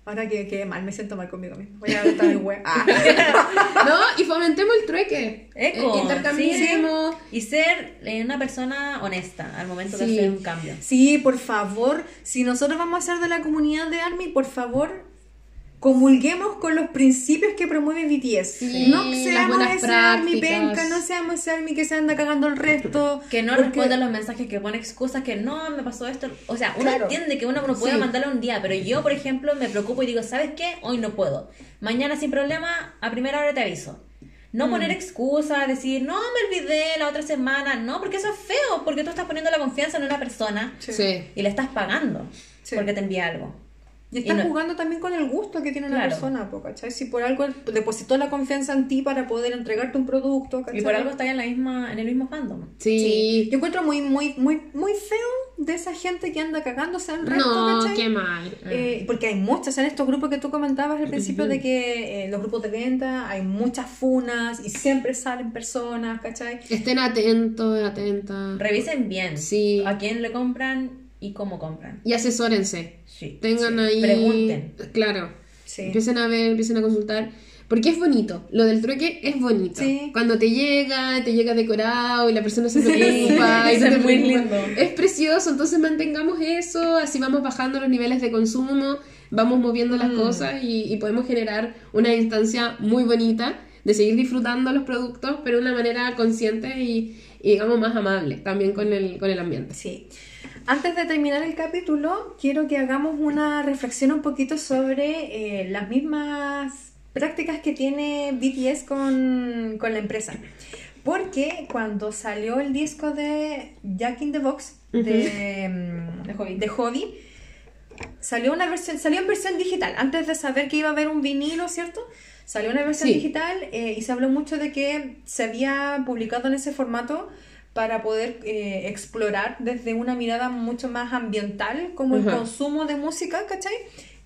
ahora que, mal, me siento mal conmigo mismo. Voy a estar mi web. Ah. [laughs] No, y fomentemos el trueque. Eco, Eh, intercambiemos. y ser eh, una persona honesta al momento de hacer un cambio. Sí, por favor, si nosotros vamos a ser de la comunidad de ARMY, por favor, comulguemos con los principios que promueve BTS. Sí, no seamos ese ARMY penca, no seamos ese ARMY que se anda cagando el resto. Que no porque- responde a los mensajes, que pone excusas, que no, me pasó esto. O sea, uno Claro. entiende que uno no puede Sí. mandarlo un día, pero yo, por ejemplo, me preocupo y digo, ¿sabes qué? Hoy no puedo. Mañana sin problema, a primera hora te aviso. No poner excusas, decir, no, me olvidé la otra semana. No, porque eso es feo, porque tú estás poniendo la confianza en una persona Sí. y le estás pagando porque te envía algo. Y estás Y no- jugando también con el gusto que tiene una Claro. persona, ¿cachai? Si por algo depositó la confianza en ti para poder entregarte un producto, ¿cachai? Y por algo está en, la misma, en el mismo fandom. Sí. Yo encuentro muy, muy, muy, muy feo de esa gente que anda cagándose al resto, No, ¿cachai? qué mal. Eh, porque hay muchas en estos grupos que tú comentabas al principio de que eh, los grupos de venta hay muchas funas y siempre salen personas, ¿cachai? Estén atentos, atentas. Revisen bien Sí. a quién le compran y cómo compran. Y asesórense. Sí. Tengan Sí. ahí. Pregunten. Claro. Sí. Empiecen a ver, empiecen a consultar. Porque es bonito. Lo del trueque es bonito. Sí. Cuando te llega, te llega decorado y la persona se preocupa. y [laughs] te es muy lindo. Es precioso. Entonces mantengamos eso. Así vamos bajando los niveles de consumo. Vamos moviendo Mm. las cosas y, y podemos generar una instancia muy bonita de seguir disfrutando los productos, pero de una manera consciente y, y digamos más amable también con el, con el ambiente. Sí. Antes de terminar el capítulo, quiero que hagamos una reflexión un poquito sobre eh, las mismas prácticas que tiene BTS con, con la empresa. Porque cuando salió el disco de Jack in the Box de, mm, De Hobby. de Hobby, salió una versión, salió en versión digital, antes de saber que iba a haber un vinilo, ¿cierto? Salió una versión Sí. digital eh, y se habló mucho de que se había publicado en ese formato para poder eh, explorar desde una mirada mucho más ambiental como el consumo de música, ¿cachai?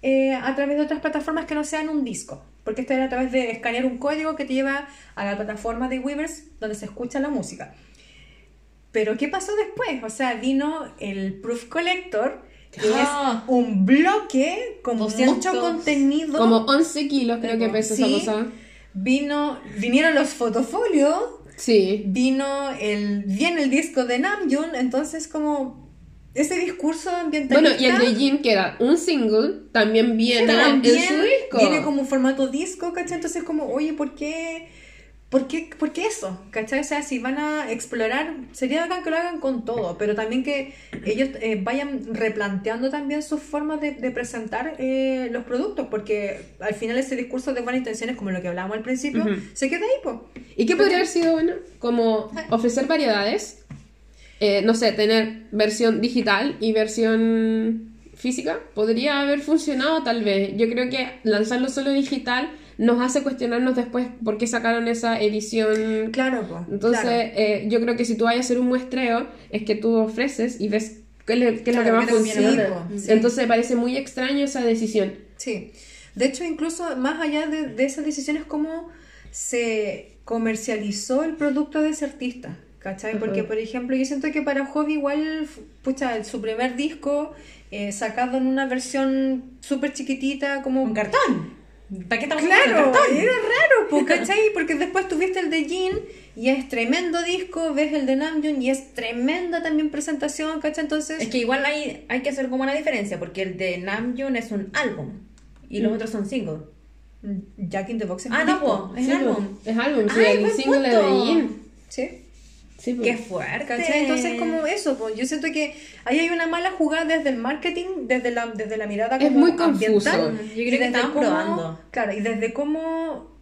Eh, a través de otras plataformas que no sean un disco. Porque esto era a través de escanear un código que te lleva a la plataforma de Weavers donde se escucha la música. Pero ¿qué pasó después? O sea, vino el Proof Collector, que Ah. es un bloque con 200. mucho contenido. Como 11 kilos creo que pesa Sí. esa cosa. Vino, vinieron los fotofolios, Sí. vino el, viene el disco de Namjoon, entonces como ese discurso ambientalista... Bueno, y el de Jim, que era un single, también viene también en su disco. Viene como formato disco, ¿cachai? Entonces como, oye, ¿por qué...? ¿Por qué, ¿Por qué eso? ¿Cachai? O sea, si van a explorar, sería bacán que lo hagan con todo, pero también que ellos eh, vayan replanteando también sus formas de, de presentar eh, los productos, porque al final ese discurso de buenas intenciones, como lo que hablábamos al principio, Ujú. se queda ahí, pues. ¿Y qué podría haber sido bueno? Como ofrecer variedades. eh, no sé, tener versión digital y versión física. Podría haber funcionado tal vez. Yo creo que lanzarlo solo digital nos hace cuestionarnos después por qué sacaron esa edición. Claro, pues. Entonces, eh, yo creo que si tú vayas a hacer un muestreo, es que tú ofreces y ves qué es, lo- qué es lo que más funciona. po. Sí. Entonces, me parece muy extraño esa decisión. Sí. De hecho, incluso más allá de, de esas decisiones, cómo se comercializó el producto de ese artista. ¿Cachai? Porque, por ejemplo, yo siento que para Hobby igual, pucha, su primer disco, eh, sacado en una versión súper chiquitita, como... Un cartón. ¿Para qué estamos Claro, era raro, po, [laughs] ¿cachai? Porque después tuviste el de Jin y es tremendo disco, ves el de Namjoon y es tremenda también presentación, ¿cachai? Entonces... Es que igual hay, hay que hacer como una diferencia, porque el de Namjoon es un álbum y los otros son singles. Jack in the Box es Ah, un no, disco. po, es Sí, álbum. Es álbum, sí, Ay, el single de. Jin. Sí. Sí. Qué fuerte. ¿Cachai? Entonces, como eso, pues yo siento que ahí hay una mala jugada desde el marketing, desde la, desde la mirada Es como muy confuso. Yo creo que cómo- probando. Claro, y desde cómo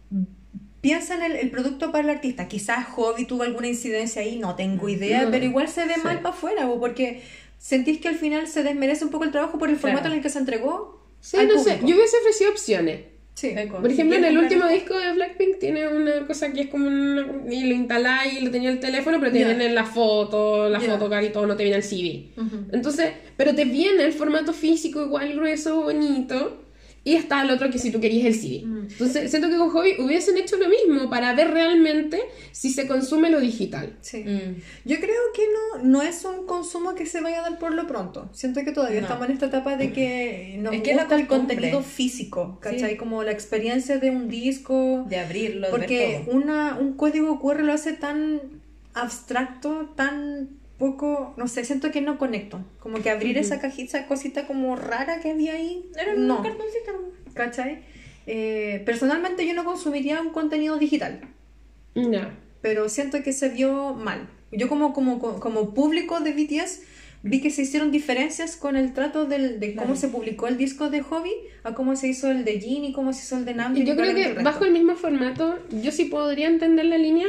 piensan el, el producto para el artista. Quizás Hobby tuvo alguna incidencia ahí, no tengo idea, No. pero igual se ve Sí. mal para afuera, po, porque sentís que al final se desmerece un poco el trabajo por el formato Claro. en el que se entregó. Sí, no sé, yo hubiese ofrecido opciones. Sí. Por ejemplo, en el último esto. disco de Blackpink tiene una cosa que es como una, y lo instaláis y lo tenía el teléfono, pero te Ya. viene la foto, la Ya. photocard y todo, no te viene el CD. Ujú. Entonces, pero te viene el formato físico igual grueso, bonito. Y está el otro que si tú querías el CD. Mm. Entonces, siento que con Hobby hubiesen hecho lo mismo para ver realmente si se consume lo digital. Sí. Mm. Yo creo que no, no es un consumo que se vaya a dar por lo pronto. Siento que todavía No. estamos en esta etapa de que nos Es que gusta el contenido físico, ¿cachai? Sí. Como la experiencia de un disco. De abrirlo, de Porque ver todo. una, un código QR lo hace tan abstracto, tan poco, no sé, siento que no conecto. Como que abrir esa cajita, esa cosita como rara que había ahí. Era un no, cartoncito. ¿cachai? Eh, personalmente yo no consumiría un contenido digital Ya. pero siento que se vio mal. Yo como, como, como público de BTS vi que se hicieron diferencias con el trato del, de cómo Claro. se publicó el disco de Hobby a cómo se hizo el de Jin y cómo se hizo el de Namjoon. Y yo creo que el bajo el mismo formato, yo sí podría entender la línea,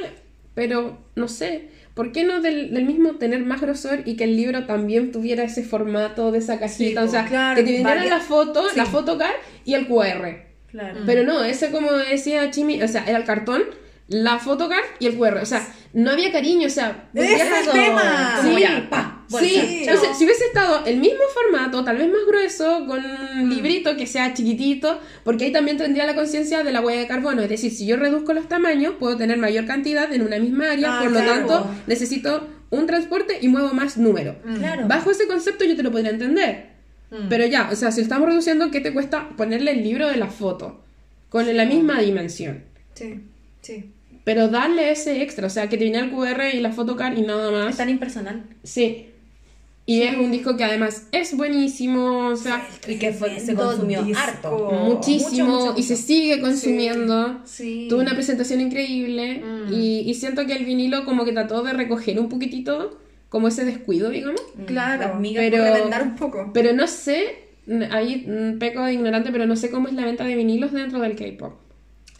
pero no sé. ¿Por qué no del, del mismo tener más grosor y que el libro también tuviera ese formato de esa cajita? po, o sea, claro, que te viniera la foto, sí. la photocard y el QR. Claro. Pero no, ese como decía Chimi, o sea, era el cartón, la photocard y el QR. O sea, no había cariño, o sea, ¡Ese es el tema! Como Sí. ya, pa, Sí, entonces si hubiese estado el mismo formato, tal vez más grueso, con un librito que sea chiquitito, porque ahí también tendría la conciencia de la huella de carbono. Es decir, si yo reduzco los tamaños, puedo tener mayor cantidad en una misma área, Ah, por lo claro. tanto, necesito un transporte y muevo más número. Claro. Bajo ese concepto yo te lo podría entender. Mm. Pero ya, o sea, si lo estamos reduciendo, ¿qué te cuesta ponerle el libro de la foto? Con la misma dimensión. Sí, sí. Pero darle ese extra, o sea, que te viene el QR y la photocard y nada más. Es tan impersonal. Sí. Y es un disco que además es buenísimo, o sea, Y que fue- se consumió disco. harto. muchísimo mucho, mucho, y se mucho. sigue consumiendo. Sí. Tuvo una presentación increíble Mm. y, y siento que el vinilo como que trató de recoger un poquitito como ese descuido, digamos. Claro, Las migas pero- un poco. Pero no sé, ahí mm, peco de ignorante, pero no sé cómo es la venta de vinilos dentro del K-pop.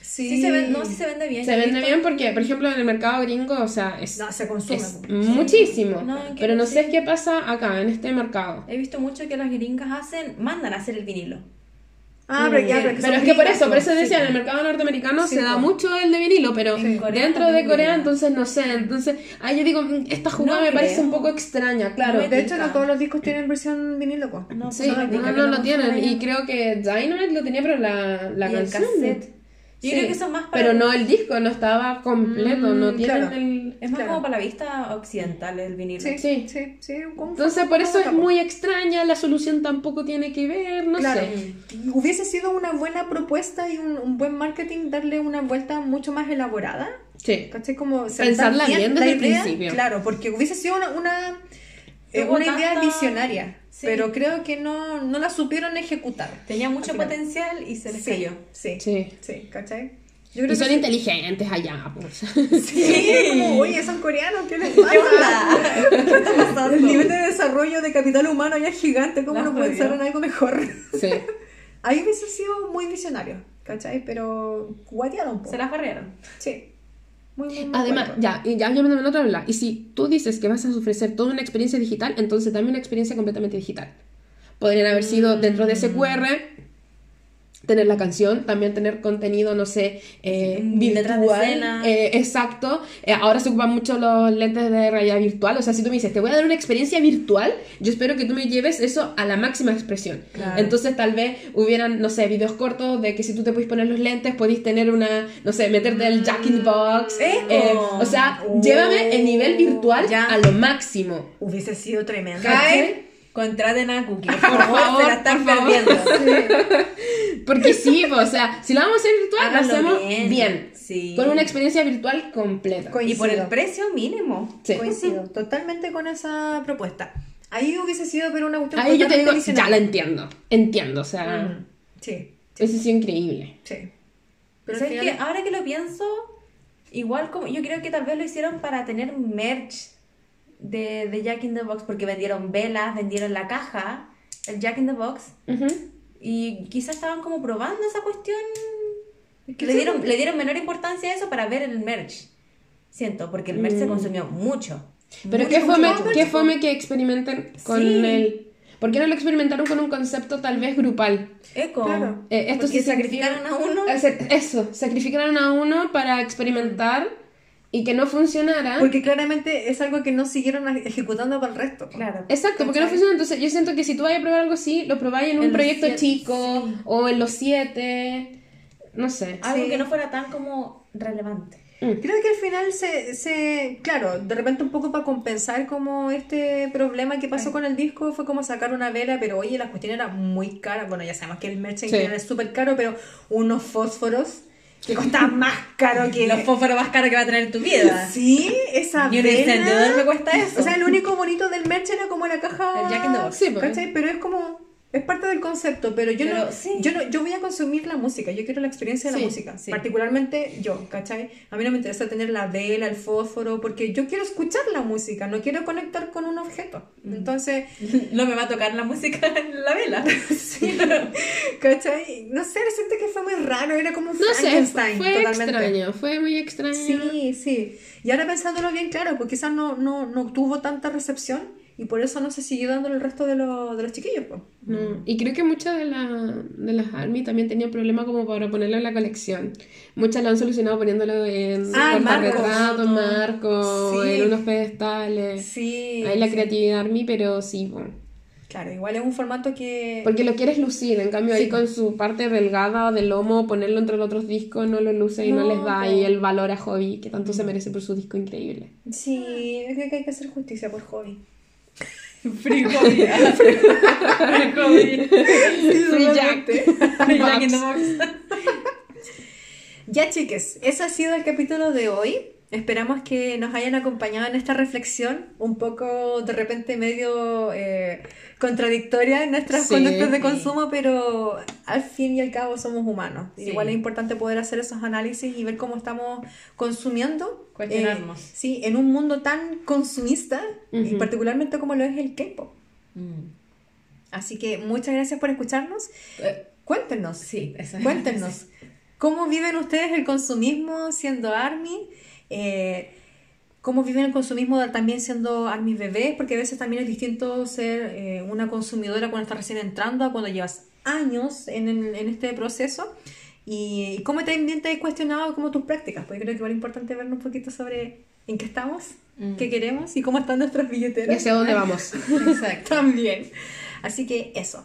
Sí, Sí se vende, no, sí se vende bien. Se vende visto- bien porque, por ejemplo, en el mercado gringo, o sea, es, No, se consume. es muchísimo. No, pero no sí. sé qué pasa acá, en este mercado. He visto mucho que las gringas hacen, mandan a hacer el vinilo. Ah, pero ya, pero, que pero es que por eso, por po. eso decía, Sí, en el mercado norteamericano Sí, se da mucho el de vinilo, pero Corea dentro de Corea, entonces no sé, entonces, ahí yo digo, mm, esta jugada No me parece un poco extraña, claro. No, De hecho, no todos los discos tienen versión vinilo. No, Sí, pues, no, no lo tienen, y creo que Dynamite lo tenía, pero la, la Y el canción. cassette. Yo Sí, creo que eso es más para... Pero no el disco, no estaba completo, no Mm, tienen claro. el... Es más Claro. como para la vista occidental el vinilo. Sí, Sí. sí, Entonces por eso es muy extraña, la solución tampoco tiene que ver, no Claro. sé. Hubiese sido una buena propuesta y un, un buen marketing darle una vuelta mucho más elaborada. Sí. Como Pensarla bien desde el principio. Claro, porque hubiese sido una, una Tuvo una idea visionaria, Sí. pero creo que no, no la supieron ejecutar. Tenía mucho potencial y se les Sí, cayó. sí, Sí. sí, ¿cachai? Yo Y creo son que inteligentes allá, pues. [laughs] Sí, como, oye, son coreanos, ¿qué les pasa? [laughs] ¿Qué onda? ¿Qué está pasando? El nivel de desarrollo de capital humano ya es gigante, ¿cómo no pueden jodió. pensar en algo mejor? Sí. [laughs] Ahí hubiese sido muy visionario, ¿cachai? Pero guatearon un poco. Se las barrieron. Sí. Muy, muy, muy Además, ya, y ya yo me en otra habla. Y si tú dices que vas a ofrecer toda una experiencia digital, entonces dame una experiencia completamente digital. Podrían haber sido dentro de ese QR, tener la canción, también tener contenido, no sé, eh, Mm, de virtual. escena. eh, exacto. Eh, ahora se ocupan mucho los lentes de realidad virtual. O sea, si tú me dices, te voy a dar una experiencia virtual, yo espero que tú me lleves eso a la máxima expresión. Claro. Entonces, tal vez hubieran, no sé, videos cortos de que si tú te puedes poner los lentes, podéis tener una, no sé, meterte el Jack in the Box. Eco. eh, o sea, Oh. llévame el nivel virtual Ya. a lo máximo. Hubiese sido tremendo. Cae, contraten a Cookie. [laughs] Por Por favor, favor, se la están por favor. perdiendo. Porque sí, o sea, si lo vamos a hacer virtual, lo Háganlo hacemos bien. bien. Sí. Con una experiencia virtual completa. Coincido. Y por el precio mínimo. Sí. Coincido totalmente con esa propuesta. Ahí hubiese sido, pero una cuestión Ahí yo te digo, ya la entiendo. Entiendo, o sea, Mm, Sí, eso ha sido increíble. sí. Pero ¿sabes final- Ahora que lo pienso, igual como yo creo que tal vez lo hicieron para tener merch de, de Jack in the Box, porque vendieron velas, vendieron la caja, el Jack in the Box, Ujú. y quizás estaban como probando esa cuestión. Le dieron, le dieron menor importancia a eso para ver el merch. Siento, porque el merch se consumió mucho. Pero Mucho, qué fome, mucho, qué fome que experimenten con Sí. el... ¿Por qué no lo experimentaron con un concepto tal vez grupal? Eco. Claro. Eh, esto se sacrificaron a uno. Eso, sacrificaron a uno para experimentar y que no funcionara. Porque claramente es algo que no siguieron ejecutando para el resto. Claro. Exacto, porque no funciona. Entonces, yo siento que si tú vas a probar algo así, lo probáis en un En proyecto siete, chico sí. o en los siete. No sé. Algo Sí. que no fuera tan como relevante. Creo que al final se, se, claro, de repente un poco para compensar como este problema que pasó con el disco fue como sacar una vela, pero oye, la cuestión era muy cara. Bueno, ya sabemos que el merch en Sí. general es súper caro, pero unos fósforos que costaban más caro que... Los fósforos más caros que va a tener en tu vida. Sí, esa Ni un encendedor me cuesta eso. O sea, lo único bonito del merch era como la caja... El Jack in the Box. Sí, pues. ¿cachai? Pero es como... Es parte del concepto, pero yo Pero no, sí. yo no, yo voy a consumir la música, yo quiero la experiencia de la música, sí. particularmente yo, ¿cachai? A mí no me interesa tener la vela, el fósforo, porque yo quiero escuchar la música, no quiero conectar con un objeto. Mm. Entonces, [laughs] No me va a tocar la música en la vela. [laughs] sí, [laughs] ¿cachai? No sé, siento que fue muy raro, era como un No sé, fue totalmente. extraño, fue muy extraño. Sí, sí. Y ahora pensándolo bien, claro, pues quizás no, no, no tuvo tanta recepción y por eso no se siguió dando el resto de, los de los chiquillos, pues. No, Y creo que muchas de, la- de las ARMY también tenían problemas como para ponerlo en la colección. Muchas lo han solucionado poniéndolo en Ah, marcos. retratos, marcos, Sí. en unos pedestales. Sí. Hay la sí. creatividad ARMY, pero sí, bueno. Claro, igual es un formato que... Porque lo quieres lucir, en cambio Sí. ahí con su parte delgada del lomo, ponerlo entre los otros discos, no lo luce y no, No, les da ahí el valor a Hobby que tanto se merece por su disco increíble. Sí, es que hay que hacer justicia por hobby. Free hobby. Free hobby. Free Jack. Free Jack in the Box. Ya, chiques, ese ha sido el capítulo de hoy. Esperamos que nos hayan acompañado en esta reflexión, un poco de repente medio eh, contradictoria en nuestras Sí. conductas de consumo, pero al fin y al cabo somos humanos. Sí. Igual es importante poder hacer esos análisis y ver cómo estamos consumiendo. Cuestionarnos. eh, sí, en un mundo tan consumista, y particularmente como lo es el K-pop. Así que muchas gracias por escucharnos. Eh, Cuéntenos. Sí. Cuéntenos, [laughs] ¿cómo viven ustedes el consumismo siendo ARMY? Eh, ¿Cómo viven el consumismo también siendo ARMY bebés? Porque a veces también es distinto ser eh, una consumidora cuando estás recién entrando a cuando llevas años en, el- en este proceso. Y, y cómo también te has cuestionado como tus prácticas, porque creo que es importante ver un poquito sobre en qué estamos, Mm. qué queremos y cómo están nuestras Y billeteras. hacia dónde vamos. [laughs] Exacto. También. Así que eso.